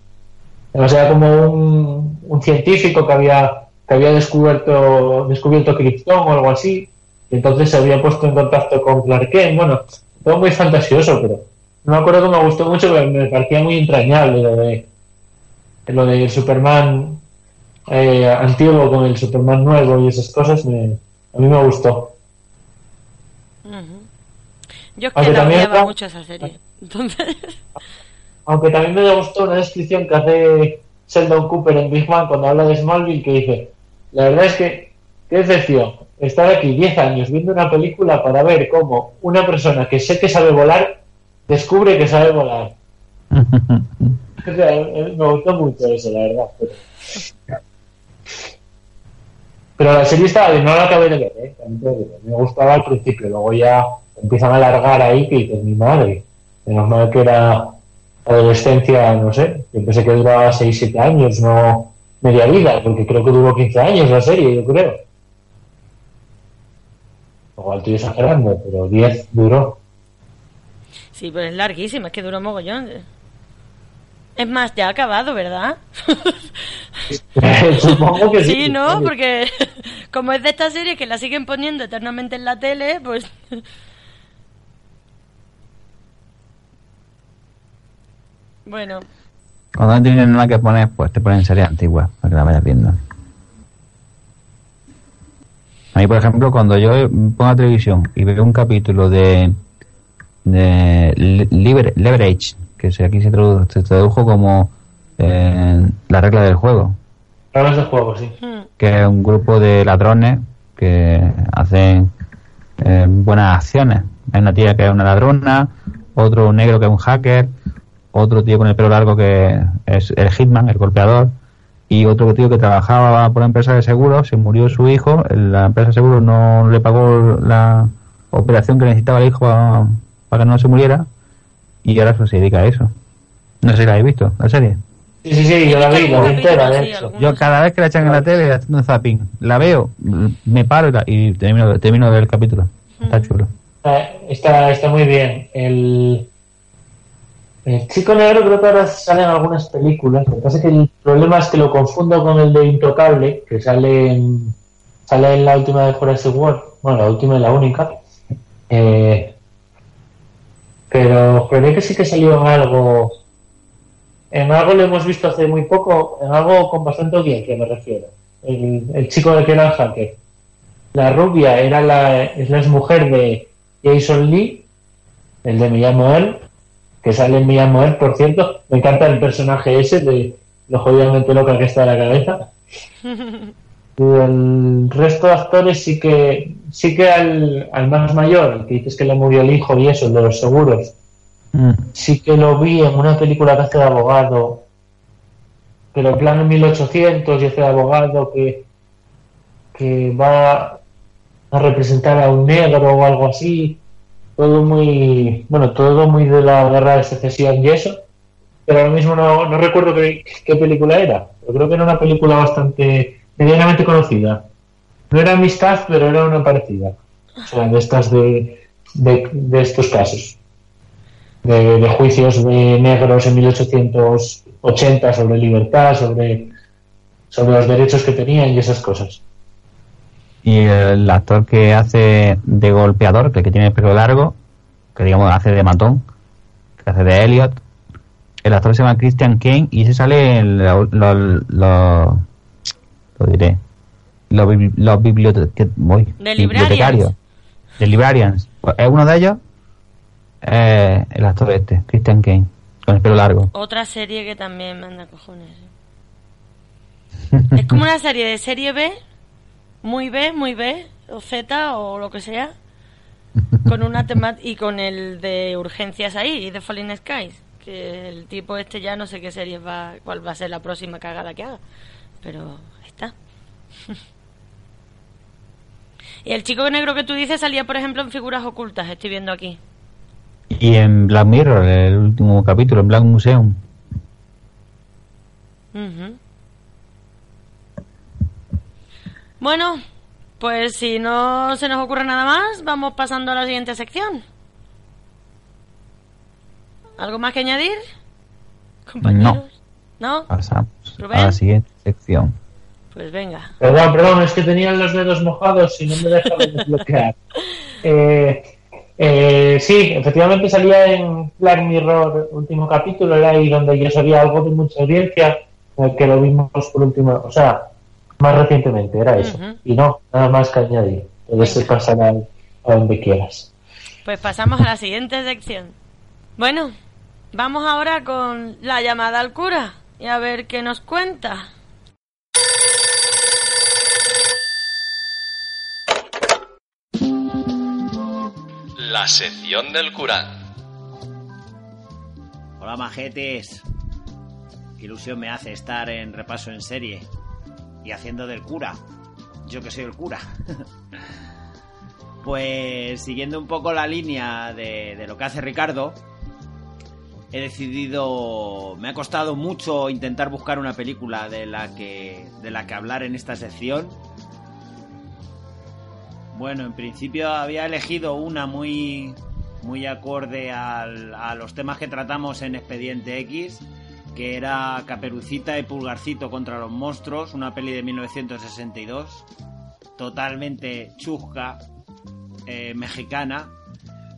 O sea, como un, un científico que había, que había descubierto, descubierto Krypton o algo así. Y entonces se había puesto en contacto con Clark Kent. Bueno, todo muy fantasioso, pero no me acuerdo que me gustó mucho, pero me parecía muy entrañable lo de lo del Superman eh, antiguo con el Superman nuevo y esas cosas. Me, a mí me gustó. Yo es que la también odiaba mucho esa serie. Entonces, Aunque también me gustó una descripción que hace Sheldon Cooper en Big Bang cuando habla de Smallville que dice, la verdad es que, qué decepción, estar aquí 10 años viendo una película para ver cómo una persona que sé que sabe volar descubre que sabe volar. O sea, eh, me gustó mucho eso, la verdad. Pero, pero la serie estaba bien, no la acabé de ver, ¿eh? Me gustaba al principio, luego ya empiezan a alargar ahí que dices, mi madre. Menos mal que era adolescencia, no sé, yo pensé que duraba 6-7 años, no media vida, porque creo que duró 15 años la serie, yo creo. Igual estoy exagerando, pero 10 duró. sí, pero es larguísima, es que duró mogollón. Es más, ya ha acabado, ¿verdad? Supongo que sí. Sí, ¿no? Porque como es de esta serie que la siguen poniendo eternamente en la tele, pues... Bueno, Cuando no tienes nada que poner, pues te ponen series antiguas para que la vayas viendo. A mí, por ejemplo, cuando yo pongo la televisión y veo un capítulo de, de Liber- Leverage, que se- aquí se tradujo, se tradujo como eh, la regla del juego, Reglas de juego, sí. que es un grupo de ladrones que hacen eh, buenas acciones. Hay una tía que es una ladrona, otro negro que es un hacker, otro tío con el pelo largo que es el hitman, el golpeador, y otro tío que trabajaba por la empresa de seguros, se murió su hijo, la empresa de seguros no le pagó la operación que necesitaba el hijo a- para que no se muriera y ahora se dedica a eso. No sé si la habéis visto, la serie. Sí, sí, sí, yo la vi, la vi entera, de hecho. Yo cada vez que la echan en la tele haciendo zapping, la veo, me paro y, la- y termino, termino de ver el capítulo. Está chulo. Está, está, está muy bien. El, el chico negro creo que ahora sale en algunas películas. Lo que pasa es que el problema es que lo confundo con el de Intocable, que sale en, sale en la última de Forest World. Bueno, la última y la única. Eh, pero creo que sí que salió en algo. En algo lo hemos visto hace muy poco, en algo con bastante audiencia me refiero. El, chico de que era. La rubia era la, es la mujer de Jason Lee, el de Me llamo él, que sale en llamo él, por cierto. Me encanta el personaje ese, de lo jodidamente loca que está de la cabeza. Y el resto de actores sí que sí que al, al más mayor, el que dices que le murió el hijo y eso, el de los seguros, sí que lo vi en una película que hace de abogado, pero en plan en 1800 y hace de abogado que, que va a representar a un negro o algo así, todo muy, bueno, todo muy de la guerra de secesión y eso, pero ahora mismo no, no recuerdo qué, qué película era, pero creo que era una película bastante medianamente conocida. No era amistad, pero era una parecida. O sea, de estas de, de, de estos casos. De, de juicios de negros en 1880 sobre libertad, sobre, sobre los derechos que tenían y esas cosas. Y el actor que hace de golpeador, que, que tiene el pelo largo, que digamos hace de matón, que hace de Elliot, el actor se llama Christian Kane y se sale en lo, lo, lo, lo diré, los, los bibliote- bibliotecarios, de Librarians. Pues es uno de ellos, eh, el actor este, Christian Kane, con el pelo largo. Otra serie que también manda cojones. Es como una serie de serie B, muy B, muy B, o Z, o lo que sea, con una temática y con el de urgencias ahí, y de Falling Skies, que el tipo este ya no sé qué serie va, cuál va a ser la próxima cagada que haga, pero ahí está. y el chico negro que tú dices salía, por ejemplo, en figuras ocultas, estoy viendo aquí. Y en Black Mirror, el último capítulo, en Black Museum. Ujú. Bueno, pues si no se nos ocurre nada más, vamos pasando a la siguiente sección. ¿Algo más que añadir? No, ¿No? pasamos ¿Rubén? a la siguiente sección. Pues venga. Perdón, perdón, es que tenían los dedos mojados y no me dejaban desbloquear. Eh, eh, sí, efectivamente salía en Black Mirror, último capítulo, era ahí donde ya sabía algo de mucha audiencia, eh, que lo vimos por último, o sea, más recientemente, era eso. Y no, nada más que añadir. Puedes pasar a, a donde quieras. Pues pasamos a la siguiente sección. Bueno, vamos ahora con la llamada al cura y a ver qué nos cuenta. La sección del cura. Hola majetes. Qué ilusión me hace estar en repaso en serie y haciendo del cura. Yo que soy el cura. pues siguiendo un poco la línea de, lo que hace Ricardo, he decidido. Me ha costado mucho intentar buscar una película de la que. de la que hablar en esta sección. Bueno, en principio había elegido una muy. muy acorde a los temas que tratamos en Expediente X, que era Caperucita y Pulgarcito contra los monstruos, una peli de 1962, totalmente chusca, eh, mexicana,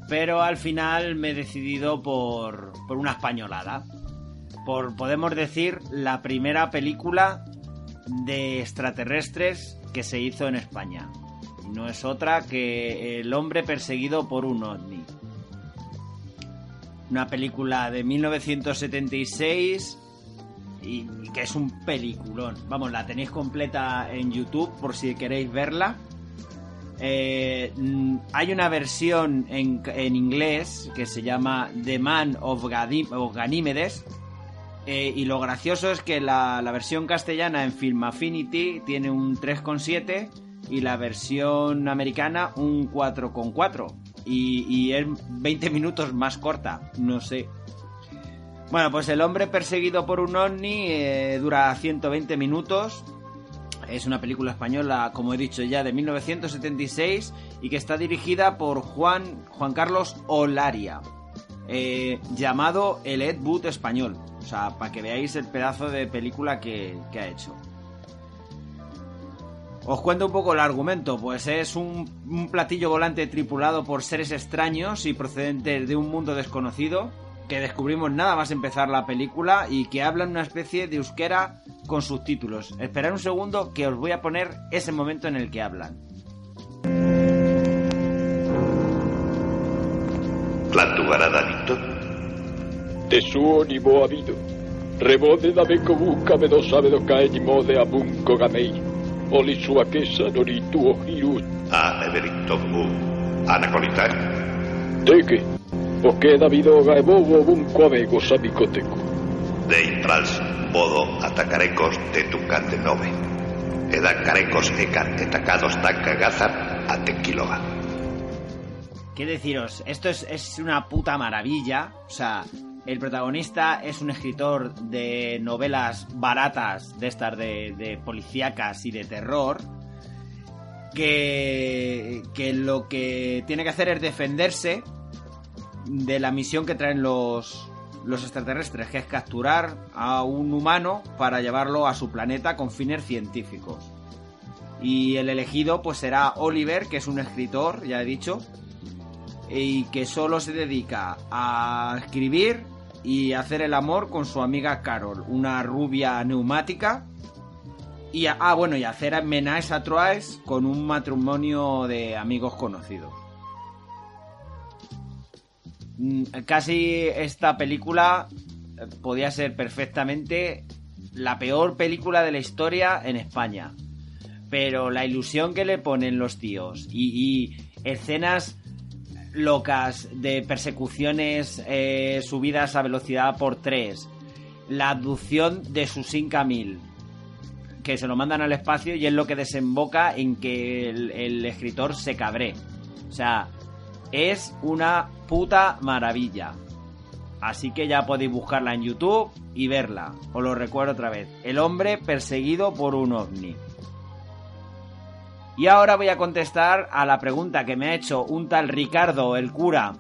pero al final me he decidido por, por una españolada. Por, podemos decir, la primera película de extraterrestres que se hizo en España. No es otra que El hombre perseguido por un ovni. Una película de 1976 y, que es un peliculón. Vamos, la tenéis completa en YouTube por si queréis verla. Eh, mm, hay una versión en, en inglés que se llama The Man of, Ganímedes, Eh, y lo gracioso es que la, la versión castellana en Film Affinity tiene un 3,7 y la versión americana un 4,4. Y, es 20 minutos más corta, no sé. Bueno, pues el hombre perseguido por un ovni eh, dura 120 minutos. Es una película española, como he dicho ya, de 1976 y que está dirigida por Juan, Juan Carlos Olaria, eh, llamado El Ed Wood español. O sea, para que veáis el pedazo de película que, que ha hecho. Os cuento un poco el argumento, pues es un, un, platillo volante tripulado por seres extraños y procedentes de un mundo desconocido que descubrimos nada más empezar la película y que hablan una especie de euskera con subtítulos. Esperad un segundo que os voy a poner ese momento en el que hablan. Tesuo ni habido. Rebode da beko sabe do ni mo de abunko gamei. Oli suakesa no ni tuo hiru. A evericto bu. Anacolita. Deke. Oke Davido gaebobo bunko abego sabikoteko. De intrals bodo atacarecos de tucate nove. Eda carecos ecan etacados taca gazar a tequiloga. ¿Qué deciros? Esto es, es una puta maravilla. O sea, el protagonista es un escritor de novelas baratas, de estas de, policíacas y de terror, que, que lo que tiene que hacer es defenderse de la misión que traen los, los extraterrestres, que es capturar a un humano para llevarlo a su planeta con fines científicos. Y el elegido pues será Oliver, que es un escritor, ya he dicho, y que solo se dedica a escribir y hacer el amor con su amiga Carol, una rubia neumática. Y a, ah, bueno, y hacer menajes a trois con un matrimonio de amigos conocidos. Mm, Casi esta película eh, podía ser perfectamente la peor película de la historia en España. Pero la ilusión que le ponen los tíos y, y escenas locas de persecuciones eh, subidas a velocidad por 3, la abducción de Susin Camil, que se lo mandan al espacio y es lo que desemboca en que el, el escritor se cabre. O sea, es una puta maravilla. Así que ya podéis buscarla en YouTube y verla. Os lo recuerdo otra vez. El hombre perseguido por un ovni. Y ahora voy a contestar a la pregunta que me ha hecho un tal Ricardo, el cura.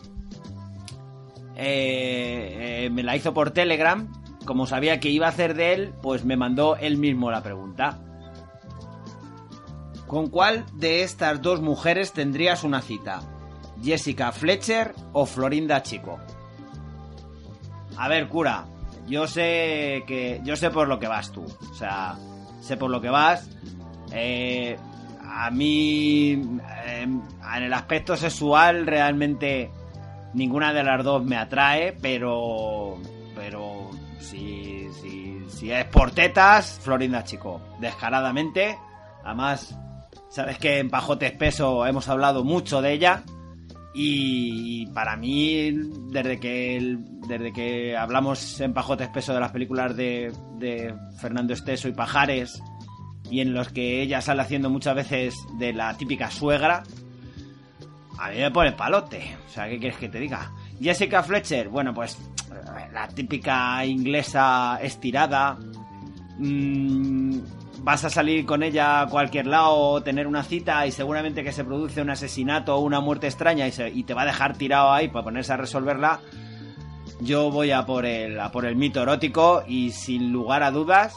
Eh, eh, me la hizo por Telegram. Como sabía que iba a hacer de él, pues me mandó él mismo la pregunta. ¿Con cuál de estas dos mujeres tendrías una cita? ¿Jessica Fletcher o Florinda Chico? A ver, cura, yo sé que. Yo sé por lo que vas tú. O sea, sé por lo que vas. Eh, a mí, eh, en el aspecto sexual, realmente ninguna de las dos me atrae, pero. Pero. Si, si, si es por tetas, Florinda Chico. Descaradamente. Además, sabes que en Pajote Espeso hemos hablado mucho de ella. Y para mí, desde que, desde que hablamos en Pajote Espeso de las películas de, de Fernando Esteso y Pajares, y en los que ella sale haciendo muchas veces de la típica suegra, a mí me pone palote. O sea, ¿qué quieres que te diga? Jessica Fletcher, bueno, pues la típica inglesa estirada. Mm, vas a salir con ella a cualquier lado, tener una cita y seguramente que se produce un asesinato o una muerte extraña y, y te va a dejar tirado ahí para ponerse a resolverla. Yo voy a por el, a por el mito erótico y sin lugar a dudas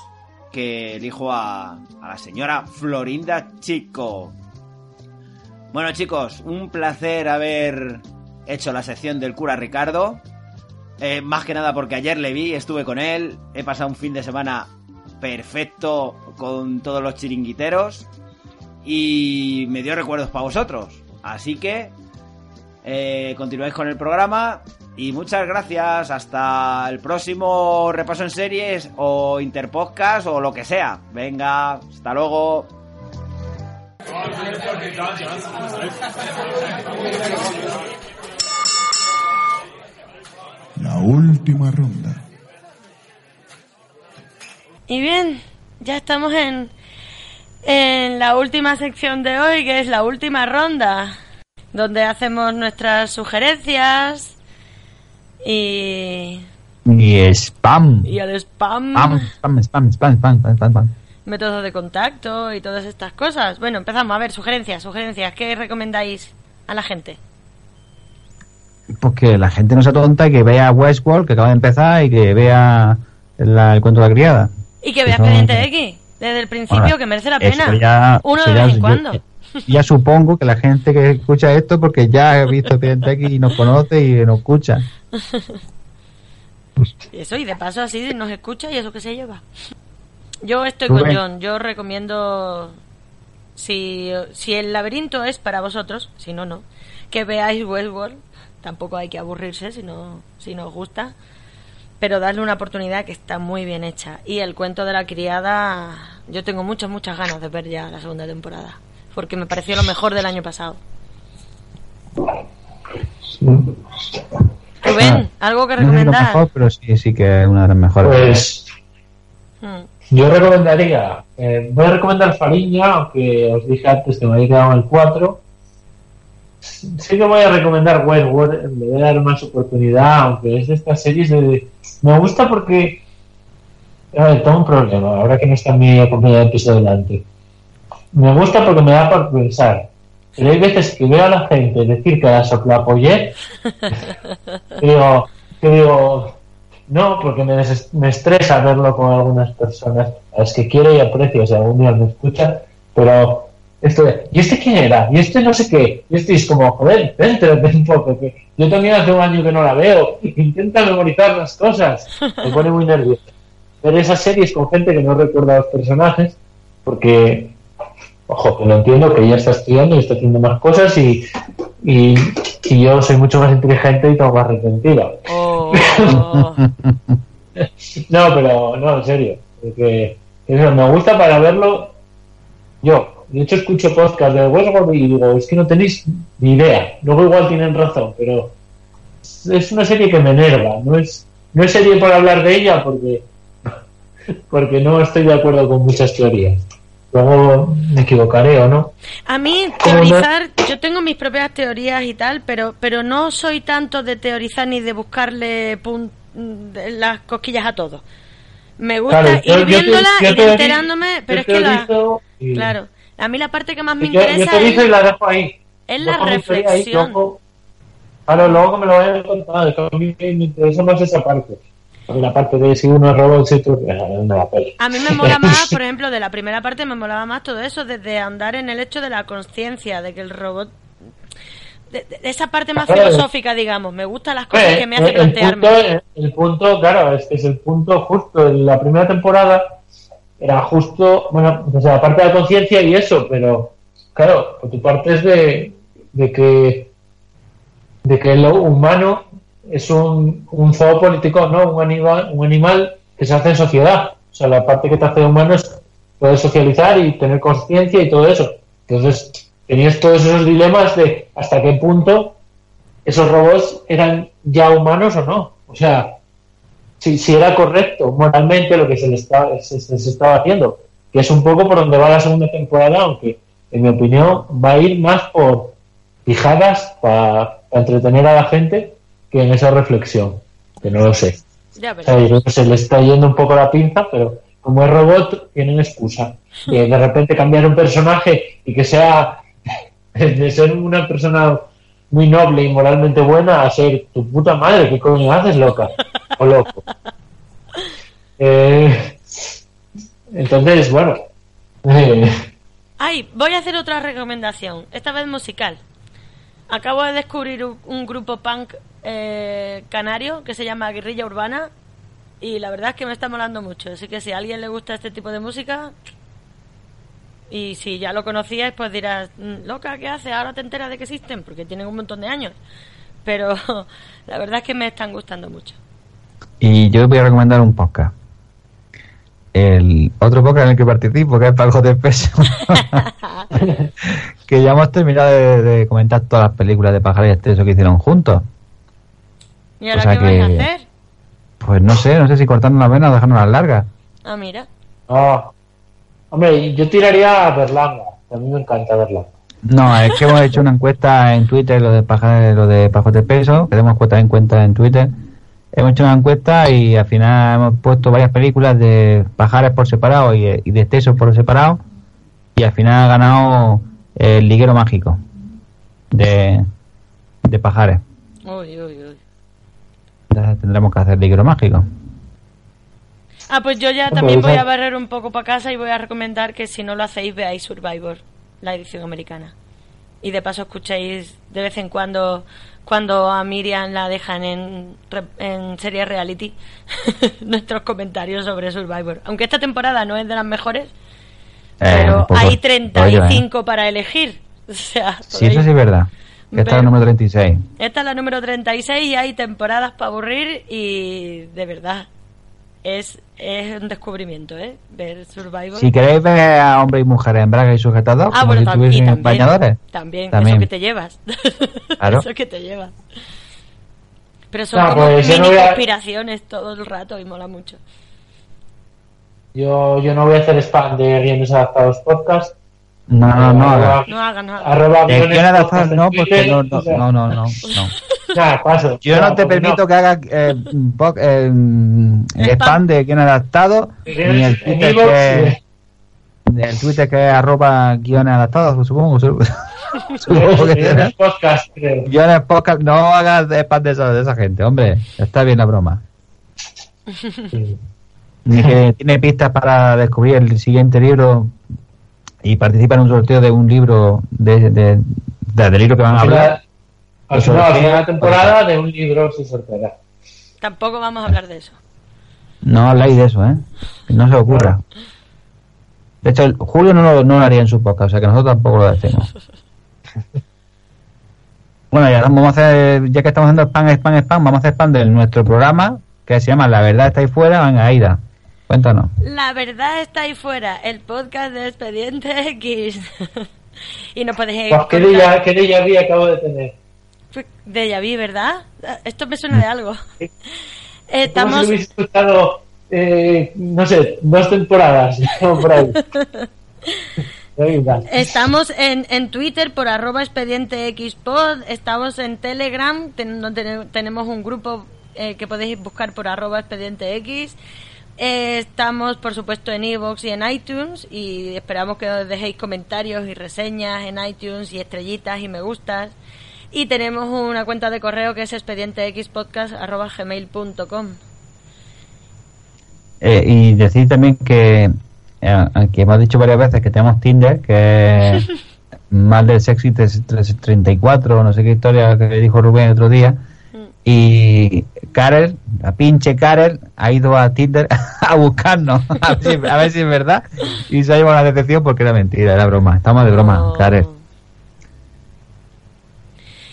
que elijo a, a la señora Florinda Chico. Bueno chicos, un placer haber hecho la sección del cura Ricardo. Eh, más que nada porque ayer le vi, estuve con él, he pasado un fin de semana perfecto con todos los chiringuiteros y me dio recuerdos para vosotros. Así que eh, continuáis con el programa y muchas gracias. Hasta el próximo repaso en series o interpodcast o lo que sea. Venga, hasta luego. La última ronda. Y bien, ya estamos en, en la última sección de hoy, que es la última ronda, donde hacemos nuestras sugerencias y, Y spam. y el spam, Spam, spam, spam, spam, spam, métodos de contacto y todas estas cosas. Bueno, empezamos. A ver, sugerencias, sugerencias. ¿Qué recomendáis a la gente? Pues que la gente no sea tonta y que vea Westworld, que acaba de empezar, y que vea la- el cuento de la criada. Y que Eso- Expediente X desde el principio, que merece la pena. ya- Uno de vez en yo- cuando. Ya supongo que la gente que escucha esto, porque ya ha visto Expediente X y nos conoce y nos escucha. Y eso, y de paso así nos escucha y eso que se lleva. Yo estoy con. John. Yo recomiendo, si, si el laberinto es para vosotros, si no, no, que veáis Westworld. Tampoco hay que aburrirse si no, si no os gusta. Pero darle una oportunidad que está muy bien hecha. Y el cuento de la criada, yo tengo muchas, muchas ganas de ver ya la segunda temporada. Porque me pareció lo mejor del año pasado. Rubén, ¿algo que No es lo recomendar? mejor, pero sí, sí que es una de las mejores. Pues Hmm. yo recomendaría, eh, voy a recomendar Fariña, aunque os dije antes que me había quedado en el 4. Sí que voy a recomendar Westworld, le voy a dar más oportunidad, aunque es de estas series de... Me gusta porque... A ver, tengo un problema, ahora que no está mi compañero de piso delante. Me gusta porque me da por pensar. Pero hay veces que veo a la gente decir que la soplapoyé que digo, que digo, no, porque me, me estresa verlo con algunas personas a las que quiero y aprecio, si algún día me escuchan, pero esto de, ¿y este quién era? ¿Y este no sé qué? Y este es como, joder, céntrate un poco, que yo también hace un año que no la veo, intenta memorizar las cosas, me pone muy nervioso. Ver esas series con gente que no recuerda a los personajes, porque, ojo, que lo entiendo, que ella está estudiando y está haciendo más cosas y, y, y yo soy mucho más inteligente y tengo más retentiva. no, pero no, en serio. Porque eso, me gusta para verlo yo. De hecho, escucho podcast de Westworld y digo, es que no tenéis ni idea. Luego igual tienen razón, pero es una serie que me enerva. No es, no es serie para hablar de ella porque, porque no estoy de acuerdo con muchas teorías. Luego me equivocaré o no. A mí teorizar, yo tengo mis propias teorías y tal, pero pero no soy tanto de teorizar ni de buscarle pun- las cosquillas a todo. Me gusta Claro, yo- ir yo te- viéndola, yo ir enterándome, pero es que la, y- claro, a mí la parte que más me interesa y es, la dejo ahí. es la Dejo mi teoría ahí, reflexión. luego- Claro, luego que me lo vayan a mí me interesa más esa parte. La parte de si uno es robot, si otro eh, no. A mí me mola más, por ejemplo, de la primera parte me molaba más todo eso, desde andar en el hecho de la conciencia, de que el robot... De, de esa parte más Claro. filosófica, digamos. Me gustan las cosas Eh, que me hacen el, el plantearme. punto, el punto, claro, es que es el punto justo. En la primera temporada era justo, bueno, o sea, la parte de la conciencia y eso, pero claro, por tu parte es de, de que de que lo humano es un, un zoopolítico, ¿no? Un animal, un animal que se hace en sociedad. O sea, la parte que te hace humano es poder socializar y tener conciencia y todo eso. Entonces, tenías todos esos dilemas de hasta qué punto esos robots eran ya humanos o no. O sea, si, si era correcto moralmente lo que se les estaba, se, se- estaba haciendo. Que es un poco por donde va la segunda temporada, aunque en mi opinión va a ir más por fijadas para entretener a la gente que en esa reflexión. Que no lo sé. Ya O ves. sea, yo creo que se le está yendo un poco la pinza, pero como es robot, tienen excusa. De repente cambiar un personaje y que sea de ser una persona muy noble y moralmente buena a ser tu puta madre, ¿qué coño haces, loca? O loco. Eh, entonces, bueno. eh, Ay, voy a hacer otra recomendación, esta vez musical. Acabo de descubrir un, un grupo punk eh, canario que se llama Guerrilla Urbana y la verdad es que me está molando mucho. Así que si a alguien le gusta este tipo de música y si ya lo conocías, pues dirás, "Mm, loca, ¿qué hace? Ahora te enteras de que existen porque tienen un montón de años. Pero la verdad es que me están gustando mucho. Y yo voy a recomendar un podcast. El otro podcast en el que participo, que es Pago de Peso. que ya hemos terminado de, de comentar todas las películas de Pájaro y Exceso que hicieron juntos. ¿Y ahora O sea qué vais a hacer? Pues no sé, no sé si cortarnos las venas o dejarnos las largas. Ah, mira. No. Hombre, yo tiraría a Berlanga. A mí me encanta Berlanga. No, es que hemos hecho una encuesta en Twitter, lo de paja, lo de Pajos de Peso, que hemos puesto en cuenta en Twitter. Hemos hecho una encuesta y al final hemos puesto varias películas de pajares por separado y, y de tesos por separado. Y al final ha ganado el liguero mágico de, de pajares. Uy, uy, uy. Tendremos que hacer liguero mágico. Ah, pues yo ya también voy a barrer un poco para casa y voy a recomendar que si no lo hacéis veáis Survivor, la edición americana. Y de paso escuchéis de vez en cuando cuando a Miriam la dejan en, en serie reality nuestros comentarios sobre Survivor. Aunque esta temporada no es de las mejores, pero poco hay rollo, 35 para elegir. O sea, Sí, eso sí es verdad. Está el ver- número 36. esta es la número 36 y hay temporadas para aburrir y de verdad es, es un descubrimiento, ¿eh? Ver Survivor. Si queréis ver a hombres y mujeres en braga y sujetados, Ah, como bueno, si tam- y estuviesen también, bañadores. También, También. eso que te llevas. Claro. eso que te llevas. Pero son como pues yo mini no a- conspiraciones todo el rato y mola mucho. Yo, yo no voy a hacer spam de guiones adaptados podcast. No, no, no. haga. No hagan nada. Arroba De guiones guion adaptado podcast en no, porque no, no, no, no, no, no. Nada, paso. Yo Nada, no te permito que hagas eh, eh, el spam de guion adaptado, ni el Twitter que, ni el Twitter que es arroba guiones adaptados, supongo. supongo que. Guiones podcast, creo. Guiones podcast, no hagas spam de, eso- de esa gente, hombre. Está bien la broma. Ni que tiene pistas para descubrir el siguiente libro y participa en un sorteo de un libro de, de, de- del libro que van a hablar. Al final, de la temporada de un libro se sorteará. Tampoco vamos a hablar de eso. No habláis de eso, ¿eh? Que no se os ocurra. De hecho, el- Julio no lo, no lo haría en su podcast, o sea que nosotros tampoco lo decimos. Bueno, ya vamos a hacer, ya que estamos haciendo spam, spam, spam, vamos a hacer spam de nuestro programa que se llama La verdad está ahí fuera. Venga, Aida, cuéntanos. La verdad está ahí fuera, el podcast de Expediente X. y nos podéis Pues, ¿Qué día, qué déjà vu acabo de tener? De Yaví, ¿verdad? Esto me suena de algo. Estamos... si hubiese escuchado, eh, no sé, dos temporadas. por ahí. Estamos en, en Twitter por arroba expediente xpod, estamos en Telegram, ten- ten- tenemos un grupo eh, que podéis buscar por arroba expediente x, Eh, estamos por supuesto en iVoox y en iTunes y esperamos que os dejéis comentarios y reseñas en iTunes y estrellitas y me gustas. Y tenemos una cuenta de correo que es expedientexpodcast.gmail.com Eh, y decir también que, eh, que hemos dicho varias veces que tenemos Tinder, que es más del sexy 34, no sé qué historia que dijo Rubén el otro día. Y Karel, la pinche Karel, ha ido a Tinder a buscarnos, a ver, si, a ver si es verdad. Y se ha llevado una decepción porque era mentira, era broma. Estamos de broma, Karel.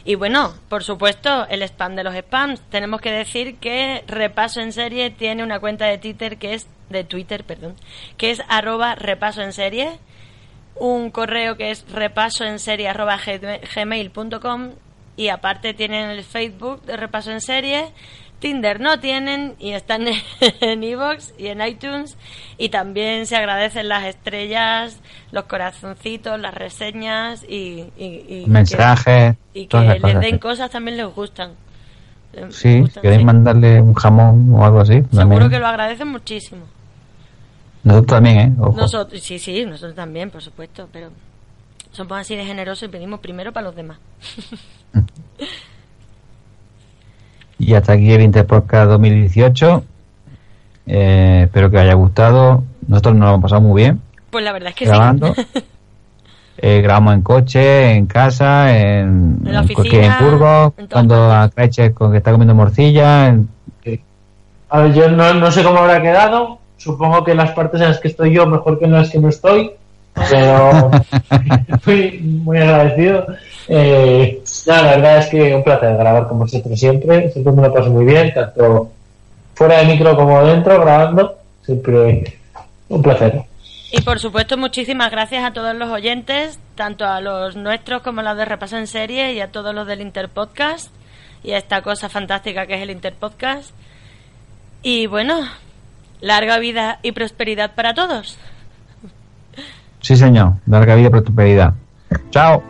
Y bueno, por supuesto, el spam de los spams. Tenemos que decir que Repaso en Serie tiene una cuenta de Twitter que es de Twitter, perdón, que es arroba repaso en serie, un correo que es repaso en serie arroba gmail.com y aparte tienen el Facebook de Repaso en Serie, Tinder no tienen y están en iVoox y en iTunes y también se agradecen las estrellas, los corazoncitos, las reseñas y, y- y Mensajes, y que les cosas, den cosas también les gustan. Les Sí, gustan, si queréis sí. mandarle un jamón o algo así. Seguro también. que lo agradecen muchísimo. Nosotros también, ¿eh? Ojo. Nosotros, sí, sí, nosotros también, por supuesto, pero somos así de generosos y pedimos primero para los demás. Y hasta aquí el Interpodcast 2018. Eh, espero que os haya gustado. Nosotros nos lo hemos pasado muy bien Pues la verdad es que grabando. sí. Eh, grabamos en coche, en casa, en, En la en oficina, en Burgos, en cuando a Creche con que está comiendo morcilla. en- A ver, yo no, no sé cómo habrá quedado. Supongo que las partes en las que estoy yo mejor que en las que no estoy. Pero estoy muy agradecido. Eh, nada, la verdad es que un placer grabar con vosotros siempre. Siempre me lo paso muy bien, tanto fuera de micro como dentro, grabando. Siempre un placer. Y por supuesto, muchísimas gracias a todos los oyentes, tanto a los nuestros como a los de Repaso en Serie y a todos los del Interpodcast y a esta cosa fantástica que es el Interpodcast. Y bueno, Larga vida y prosperidad para todos. Sí, señor. Larga vida y prosperidad. Chao.